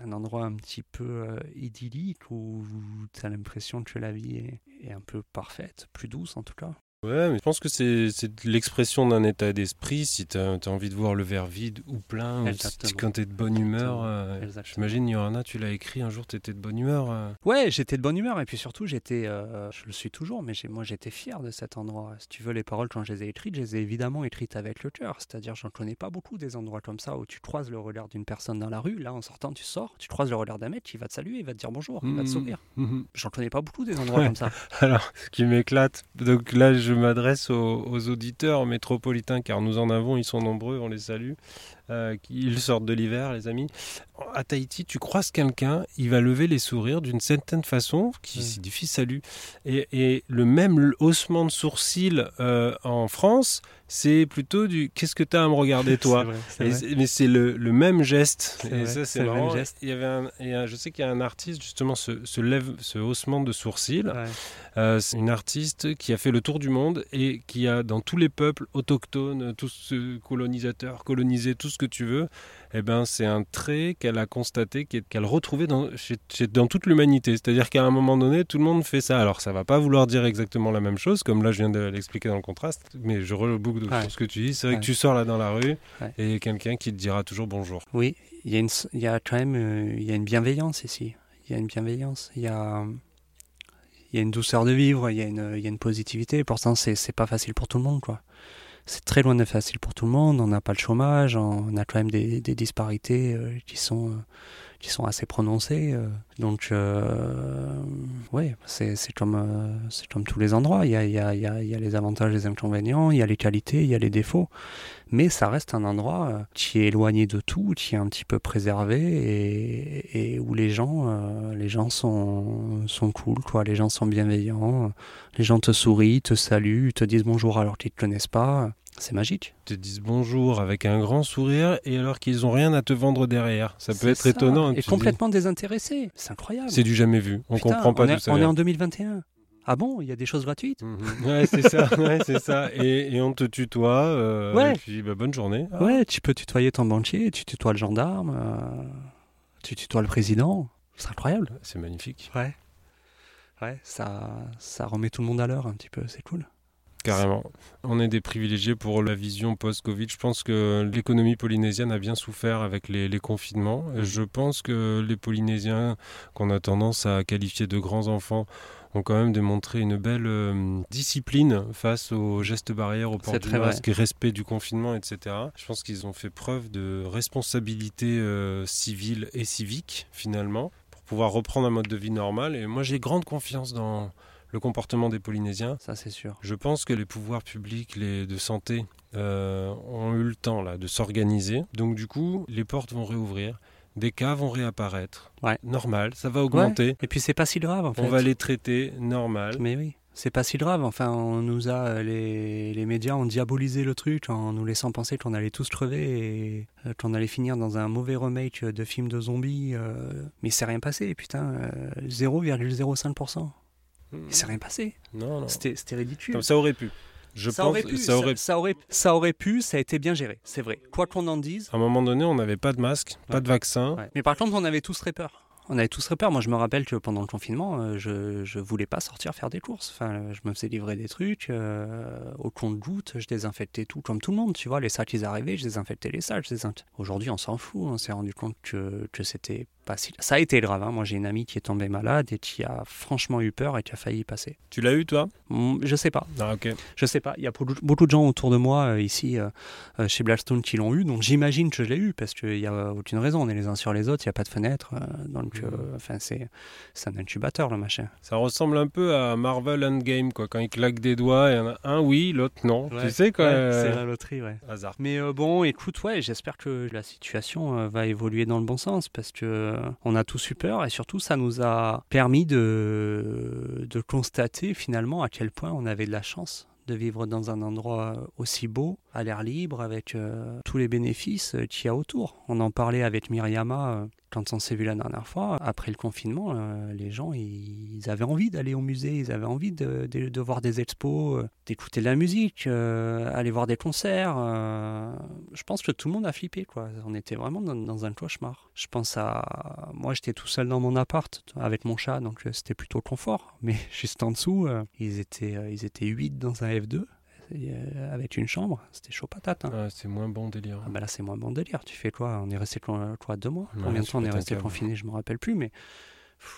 un endroit un petit peu euh, idyllique, où tu as l'impression que la vie est, est un peu parfaite, plus douce en tout cas. Ouais, mais je pense que c'est l'expression d'un état d'esprit. Si tu as, envie de voir le verre vide ou plein, ou si, quand tu es de bonne humeur. Euh, j'imagine, Yorana, tu l'as écrit un jour, tu étais de bonne humeur. Euh. Ouais, j'étais de bonne humeur. Et puis surtout, j'étais, euh, je le suis toujours, mais moi j'étais fier de cet endroit. Si tu veux, les paroles, quand je les ai écrites, je les ai évidemment écrites avec le cœur. C'est-à-dire, j'en connais pas beaucoup des endroits comme ça où tu croises le regard d'une personne dans la rue. Là, en sortant, tu sors, tu croises le regard d'un mec, il va te saluer, il va te dire bonjour, il va te mmh. sourire. Mmh. J'en connais pas beaucoup des endroits comme ça. Alors, ce qui m'éclate, donc là, je m'adresse au aux, auditeurs métropolitains, car nous en avons, ils sont nombreux, on les salue. Euh, ils sortent de l'hiver, les amis. À Tahiti, tu croises quelqu'un, il va lever les sourires d'une certaine façon, qui signifie salut. Et, et, le même haussement de sourcils euh, en France, c'est plutôt du qu'est-ce que tu as à me regarder toi Mais c'est le, le, même geste. et ça, c'est le même geste. Il y avait un, je sais qu'il y a un artiste, justement, ce, ce, lève, ce haussement de sourcils. Euh, c'est une artiste qui a fait le tour du monde et qui a, dans tous les peuples autochtones, tous colonisateurs, colonisés, tout ce que tu veux, eh ben, c'est un trait qu'elle a constaté, qu'elle retrouvait dans, dans toute l'humanité. C'est-à-dire qu'à un moment donné, tout le monde fait ça. Alors, ça va pas vouloir dire exactement la même chose, comme là, je viens de l'expliquer dans le contraste, mais je reboucle sur ce que tu dis. C'est vrai que tu sors là dans la rue et il y a quelqu'un qui te dira toujours bonjour. Oui, il y, a une, il y a quand même euh, il y a une bienveillance ici. Il y a une bienveillance. Il y a il y a une douceur de vivre, il y a une, il y a une positivité. Pourtant, c'est, c'est pas facile pour tout le monde, quoi c'est très loin d'être facile pour tout le monde. On n'a pas le chômage, on a quand même des, disparités euh, qui sont euh, qui sont assez prononcées. Euh. Donc, oui, c'est comme c'est comme tous les endroits. Il y a, il y, a, il y a les avantages, les inconvénients, il y a les qualités, il y a les défauts. Mais ça reste un endroit qui est éloigné de tout, qui est un petit peu préservé et, où les gens, les gens sont, sont cool, quoi. Les gens sont bienveillants. Les gens te sourient, te saluent, te disent bonjour alors qu'ils te connaissent pas. C'est magique. Ils te disent bonjour avec un grand sourire et alors qu'ils n'ont rien à te vendre derrière. Ça peut être étonnant. Et complètement désintéressé. C'est incroyable. C'est du jamais vu. On ne comprend pas on tout ça. On est en 2021. Ah bon, il y a des choses gratuites mhm. Ouais, c'est ça, c'est ça. Et, on te tutoie. Euh, ouais. Et puis, bah, bonne journée. Ah. Ouais, tu peux tutoyer ton banquier, tu tutoies le gendarme, euh, tu tutoies le président. C'est incroyable. C'est magnifique. Ouais. Ouais, ça, ça remet tout le monde à l'heure un petit peu, c'est cool. Carrément. On est des privilégiés pour la vision post-Covid. Je pense que l'économie polynésienne a bien souffert avec les, confinements. je pense que les Polynésiens, qu'on a tendance à qualifier de grands enfants, ont quand même démontré une belle euh, discipline face aux gestes barrières, au port du masque, respect du confinement, etc. Je pense qu'ils ont fait preuve de responsabilité euh, civile et civique, finalement, pour pouvoir reprendre un mode de vie normal. Et moi, j'ai grande confiance dans le comportement des Polynésiens. Ça, c'est sûr. Je pense que les pouvoirs publics les de santé euh, ont eu le temps là, de s'organiser. Donc, du coup, les portes vont réouvrir. Des cas vont réapparaître. Ouais. Normal, ça va augmenter. Et puis c'est pas si grave en fait. On va les traiter normal. Mais oui c'est pas si grave. Enfin, on nous a euh, les, les, médias ont diabolisé le truc en nous laissant penser qu'on allait tous crever et euh, qu'on allait finir dans un mauvais remake de film de zombies. mais c'est rien passé, putain, 0,05%. Il s'est rien passé. Non, non. C'était ridicule. ça aurait pu. Je ça pense, aurait pu, ça, aurait... Ça, aurait, ça aurait pu, ça a été bien géré, c'est vrai. Quoi qu'on en dise. À un moment donné, on n'avait pas de masque, pas de vaccin. Mais par contre, on avait tous très peur on avait tous très peur. Moi, je me rappelle que pendant le confinement, euh, je ne voulais pas sortir faire des courses. Enfin, je me faisais livrer des trucs euh, au compte-goutte. Je désinfectais tout comme tout le monde. Tu vois, les sacs, ils arrivaient, je désinfectais les sacs. Aujourd'hui, on s'en fout. On s'est rendu compte que, que c'était Ça a été grave. Hein. Moi, j'ai une amie qui est tombée malade et qui a franchement eu peur et qui a failli y passer. Tu l'as eu, toi? Mm, Je sais pas. Ah, ok. Je sais pas. Il y a beaucoup de gens autour de moi, euh, ici, chez Blackstone, qui l'ont eu. Donc, j'imagine que je l'ai eu parce qu'il n'y a aucune raison. On est les uns sur les autres. Il n'y a pas de fenêtre. donc, mmh. enfin, c'est un incubateur le machin. Ça ressemble un peu à Marvel Endgame quoi, quand il claque des doigts, il y en a un oui, l'autre non. tu sais quoi C'est la loterie, ouais. Hasard. Mais euh, bon, écoute, ouais, j'espère que la situation euh, va évoluer dans le bon sens parce que euh, on a tous eu peur et surtout ça nous a permis de de constater finalement à quel point on avait de la chance de vivre dans un endroit aussi beau, à l'air libre, avec tous les bénéfices qu'il y a autour. On en parlait avec Myriama quand on s'est vu la dernière fois, après le confinement, euh, les gens, ils, avaient envie d'aller au musée, ils avaient envie de, voir des expos, euh, d'écouter de la musique, euh, aller voir des concerts. je pense que tout le monde a flippé, quoi. On était vraiment dans, un cauchemar. Je pense à... Moi, j'étais tout seul dans mon appart avec mon chat, donc c'était plutôt confort. Mais juste en dessous, ils, étaient, ils étaient 8 dans un F2 avec une chambre, c'était chaud patate. Hein. c'est moins bon délire. Ah bah là, c'est moins bon délire. Tu fais quoi? On est resté quoi, deux mois? Combien de temps on est resté confiné? Je me rappelle plus, mais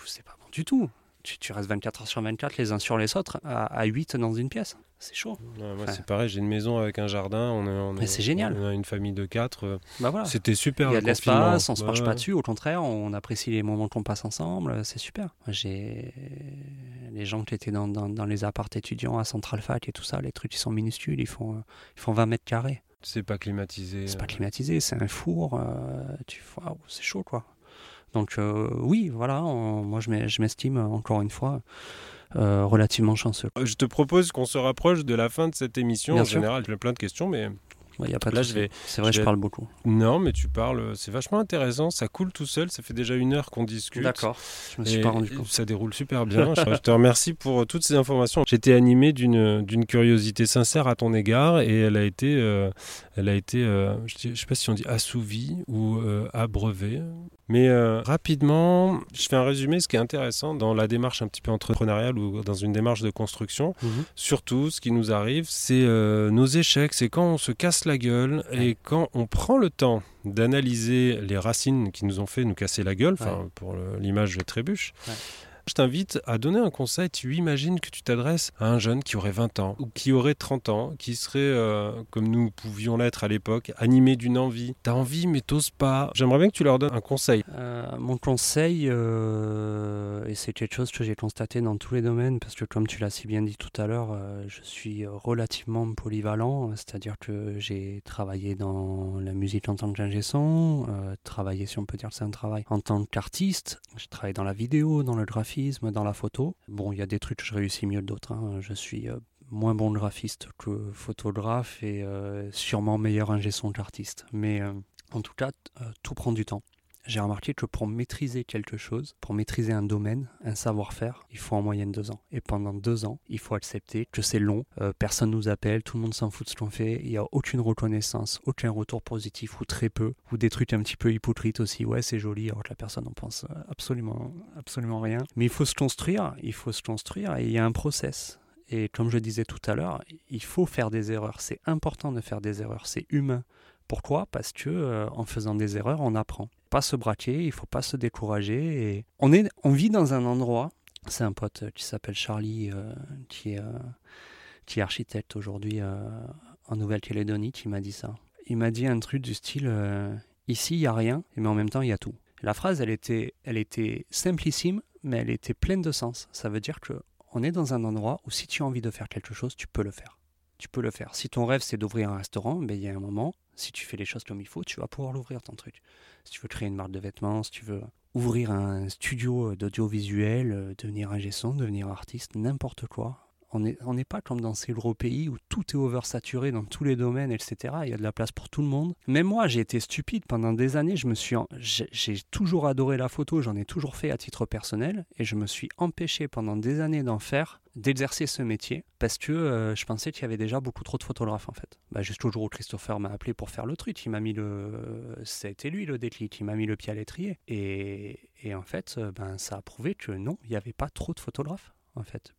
c'est pas bon du tout tu, restes 24 heures sur 24 les uns sur les autres à, 8 dans une pièce. C'est chaud. moi, c'est pareil, j'ai une maison avec un jardin. On, c'est génial. On a une famille de 4. Euh, bah voilà. C'était super. Il y a de l'espace, on se marche pas dessus. Au contraire, on apprécie les moments qu'on passe ensemble. C'est super. J'ai les gens qui étaient dans, dans, les apparts étudiants à Central Fac et tout ça, les trucs ils sont minuscules, ils font, ils font 20 mètres carrés. C'est pas climatisé. C'est pas euh. climatisé, c'est un four. Euh, tu... c'est chaud quoi. Donc euh, oui, voilà, moi je m'estime encore une fois euh, relativement chanceux. Je te propose qu'on se rapproche de la fin de cette émission. en général, j'ai plein de questions, mais y a pas Là, je C'est vrai, je, parle beaucoup. Non, mais tu parles, c'est vachement intéressant, ça coule tout seul, ça fait déjà une heure qu'on discute. D'accord, je me suis pas rendu compte. Ça déroule super bien, je te remercie pour euh, toutes ces informations. J'étais animé d'une curiosité sincère à ton égard et elle a été, euh, elle a été euh, je ne sais pas si on dit assouvie ou abreuvée. Mais rapidement, je fais un résumé, ce qui est intéressant dans la démarche un petit peu entrepreneuriale ou dans une démarche de construction. Mhm. Surtout, ce qui nous arrive, c'est nos échecs, c'est quand on se casse la gueule. Et quand on prend le temps d'analyser les racines qui nous ont fait nous casser la gueule, pour l'image de trébuche, je t'invite à donner un conseil. Tu imagines que tu t'adresses à un jeune qui aurait 20 ans ou qui aurait 30 ans, qui serait, euh, comme nous pouvions l'être à l'époque, animé d'une envie. T'as envie mais t'oses pas. J'aimerais bien que tu leur donnes un conseil. Euh, mon conseil, euh, et c'est quelque chose que j'ai constaté dans tous les domaines, parce que comme tu l'as si bien dit tout à l'heure, je suis relativement polyvalent, c'est-à-dire que j'ai travaillé dans la musique en tant qu'ingé son, travaillé, si on peut dire c'est un travail, en tant qu'artiste, j'ai travaillé dans la vidéo, dans le graphisme, dans la photo. Bon, il y a des trucs que je réussis mieux que d'autres. Hein. Je suis euh, moins bon graphiste que photographe et euh, sûrement meilleur ingé son qu'artiste. Mais euh, en tout cas, tout prend du temps j'ai remarqué que pour maîtriser quelque chose, pour maîtriser un domaine, un savoir-faire, il faut en moyenne deux ans. Et pendant deux ans, il faut accepter que c'est long, euh, personne nous appelle, tout le monde s'en fout de ce qu'on fait, il n'y a aucune reconnaissance, aucun retour positif ou très peu, ou des trucs un petit peu hypocrites aussi. Ouais, c'est joli, alors que la personne en pense euh, absolument, absolument rien. Mais il faut se construire, il faut se construire et il y a un process. Et comme je disais tout à l'heure, il faut faire des erreurs. C'est important de faire des erreurs. C'est humain. Pourquoi? Parce que euh, en faisant des erreurs, on apprend pas se braquer, il faut pas se décourager. Et on, est, on vit dans un endroit, c'est un pote euh, qui s'appelle Charlie, euh, qui, est, architecte aujourd'hui en Nouvelle-Calédonie, qui m'a dit ça. Il m'a dit un truc du style Ici, il n'y a rien, mais en même temps, il y a tout. La phrase, elle était, elle était simplissime, mais elle était pleine de sens. Ça veut dire que on est dans un endroit où si tu as envie de faire quelque chose, tu peux le faire. Tu peux le faire. Si ton rêve, c'est d'ouvrir un restaurant, ben, il y a un moment, si tu fais les choses comme il faut, tu vas pouvoir l'ouvrir ton truc. Si tu veux créer une marque de vêtements, si tu veux ouvrir un studio d'audiovisuel, euh, devenir un son, devenir artiste, n'importe quoi. On n'est pas comme dans ces gros pays où tout est oversaturé dans tous les domaines, etc. Il y a de la place pour tout le monde. Même moi, j'ai été stupide pendant des années. Je me suis, j'ai toujours adoré la photo. J'en ai toujours fait à titre personnel, et je me suis empêché pendant des années d'en faire d'exercer ce métier parce que euh, je pensais qu'il y avait déjà beaucoup trop de photographes en fait. Bah, jusqu'au jour où Christopher m'a appelé pour faire le truc, il m'a mis le, été lui le déclic, il m'a mis le pied à l'étrier et, et, en fait, euh, ben ça a prouvé que non, il n'y avait pas trop de photographes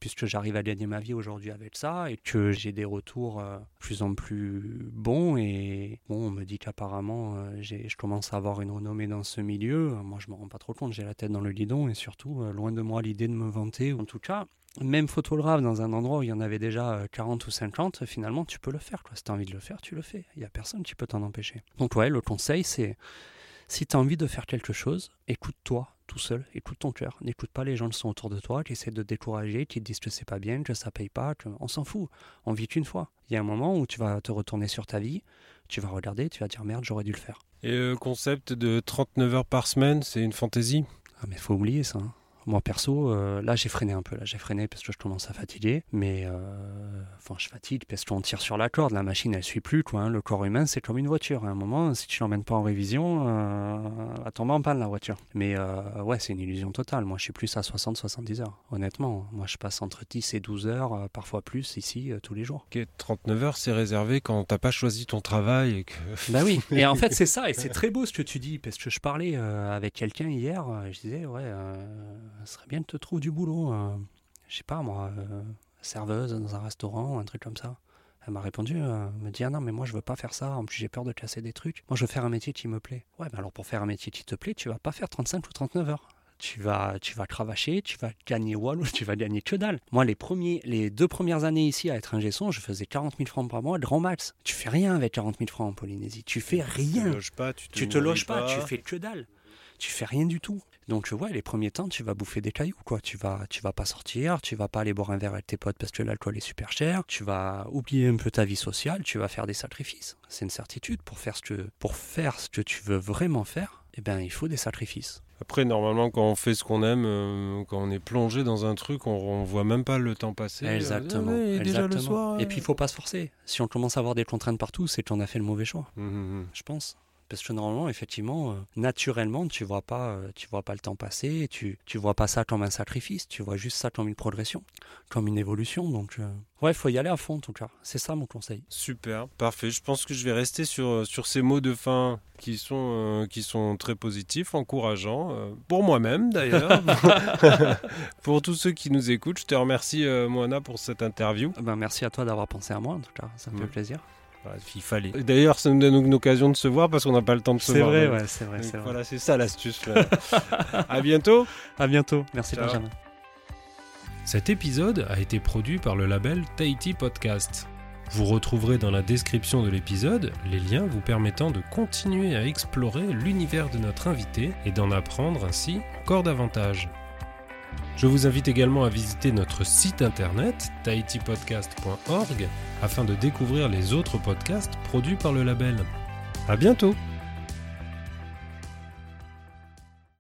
puisque j'arrive à gagner ma vie aujourd'hui avec ça et que j'ai des retours euh, plus en plus bons et bon, on me dit qu'apparemment euh, je commence à avoir une renommée dans ce milieu. Moi, je me rends pas trop compte, j'ai la tête dans le guidon et surtout euh, loin de moi l'idée de me vanter. En tout cas, même photographe dans un endroit où il y en avait déjà 40 ou 50, finalement, tu peux le faire. Si tu as envie de le faire, tu le fais. Il n'y a personne qui peut t'en empêcher. Donc ouais, le conseil, c'est si tu as envie de faire quelque chose, écoute-toi tout seul, écoute ton cœur. N'écoute pas les gens qui sont autour de toi, qui essaient de te décourager, qui te disent que c'est pas bien, que ça paye pas, on s'en fout. On vit qu'une fois. Il y a un moment où tu vas te retourner sur ta vie, tu vas regarder, tu vas dire merde, j'aurais dû le faire. Et le concept de 39 heures par semaine, c'est une fantaisie? Ah mais faut oublier ça. Hein. Moi perso, euh, là j'ai freiné un peu, là j'ai freiné parce que je commence à fatiguer, mais euh, enfin je fatigue parce qu'on tire sur la corde, la machine elle suit plus quoi. hein. Le corps humain c'est comme une voiture, à un moment si tu l'emmènes pas en révision, euh, elle va tomber en panne la voiture. Mais ouais c'est une illusion totale. Moi je suis plus à 60-70 heures, honnêtement. Moi je passe entre 10 et 12 heures, parfois plus ici tous les jours. Ok, 39 heures, c'est réservé quand t'as pas choisi ton travail et que. Bah oui, et en fait c'est ça, et c'est très beau ce que tu dis, parce que je parlais avec quelqu'un hier, je disais, ouais, ce serait bien que tu trouves du boulot, euh, je sais pas moi, euh, serveuse dans un restaurant, un truc comme ça. Elle m'a répondu, euh, me dit, ah non, mais moi je veux pas faire ça, en plus j'ai peur de casser des trucs, moi je veux faire un métier qui me plaît. Ouais, mais alors pour faire un métier qui te plaît, tu vas pas faire 35 ou 39 heures. Tu vas, tu vas cravacher, tu vas gagner wall, tu vas gagner que dalle. Moi, les, premiers, les deux premières années ici à être un son, je faisais 40 000 francs par mois, grand max. Tu fais rien avec 40 000 francs en Polynésie. Tu fais Tu rien. te loges pas, tu te, Tu te loges pas, tu fais que dalle. Tu fais rien du tout. Donc ouais, les premiers temps, tu vas bouffer des cailloux, quoi. Tu vas, tu vas pas sortir, tu vas pas aller boire un verre avec tes potes parce que l'alcool est super cher. Tu vas oublier un peu ta vie sociale, tu vas faire des sacrifices. C'est une certitude. Pour faire ce que, pour faire ce que tu veux vraiment faire, eh ben, il faut des sacrifices. Après, normalement, quand on fait ce qu'on aime, euh, quand on est plongé dans un truc, on, on voit même pas le temps passer. Exactement. ouais, déjà le exactement. soir. Et puis il faut pas se forcer. Si on commence à avoir des contraintes partout, c'est qu'on a fait le mauvais choix. Hum, hum, hum. je pense. Parce que normalement, effectivement, euh, naturellement, tu vois pas, euh, tu vois pas le temps passer, et tu, tu vois pas ça comme un sacrifice, tu vois juste ça comme une progression, comme une évolution. Donc, euh, ouais, il faut y aller à fond en tout cas. C'est ça mon conseil. Super, parfait. Je pense que je vais rester sur, sur ces mots de fin qui sont, euh, qui sont très positifs, encourageants, euh, pour moi-même d'ailleurs. pour tous ceux qui nous écoutent, je te remercie euh, Moana pour cette interview. Ben, merci à toi d'avoir pensé à moi en tout cas, ça me Mm. fait plaisir. Voilà, il fallait. D'ailleurs, ça nous donne une occasion de se voir parce qu'on n'a pas le temps de se C'est voir. vrai, Donc, ouais, c'est vrai, c'est vrai. Voilà, c'est ça l'astuce. à bientôt. À bientôt. Merci Ciao. Benjamin. Cet épisode a été produit par le label Tahiti Podcast. Vous retrouverez dans la description de l'épisode les liens vous permettant de continuer à explorer l'univers de notre invité et d'en apprendre ainsi encore davantage. Je vous invite également à visiter notre site internet tahitipodcast.org afin de découvrir les autres podcasts produits par le label. À bientôt!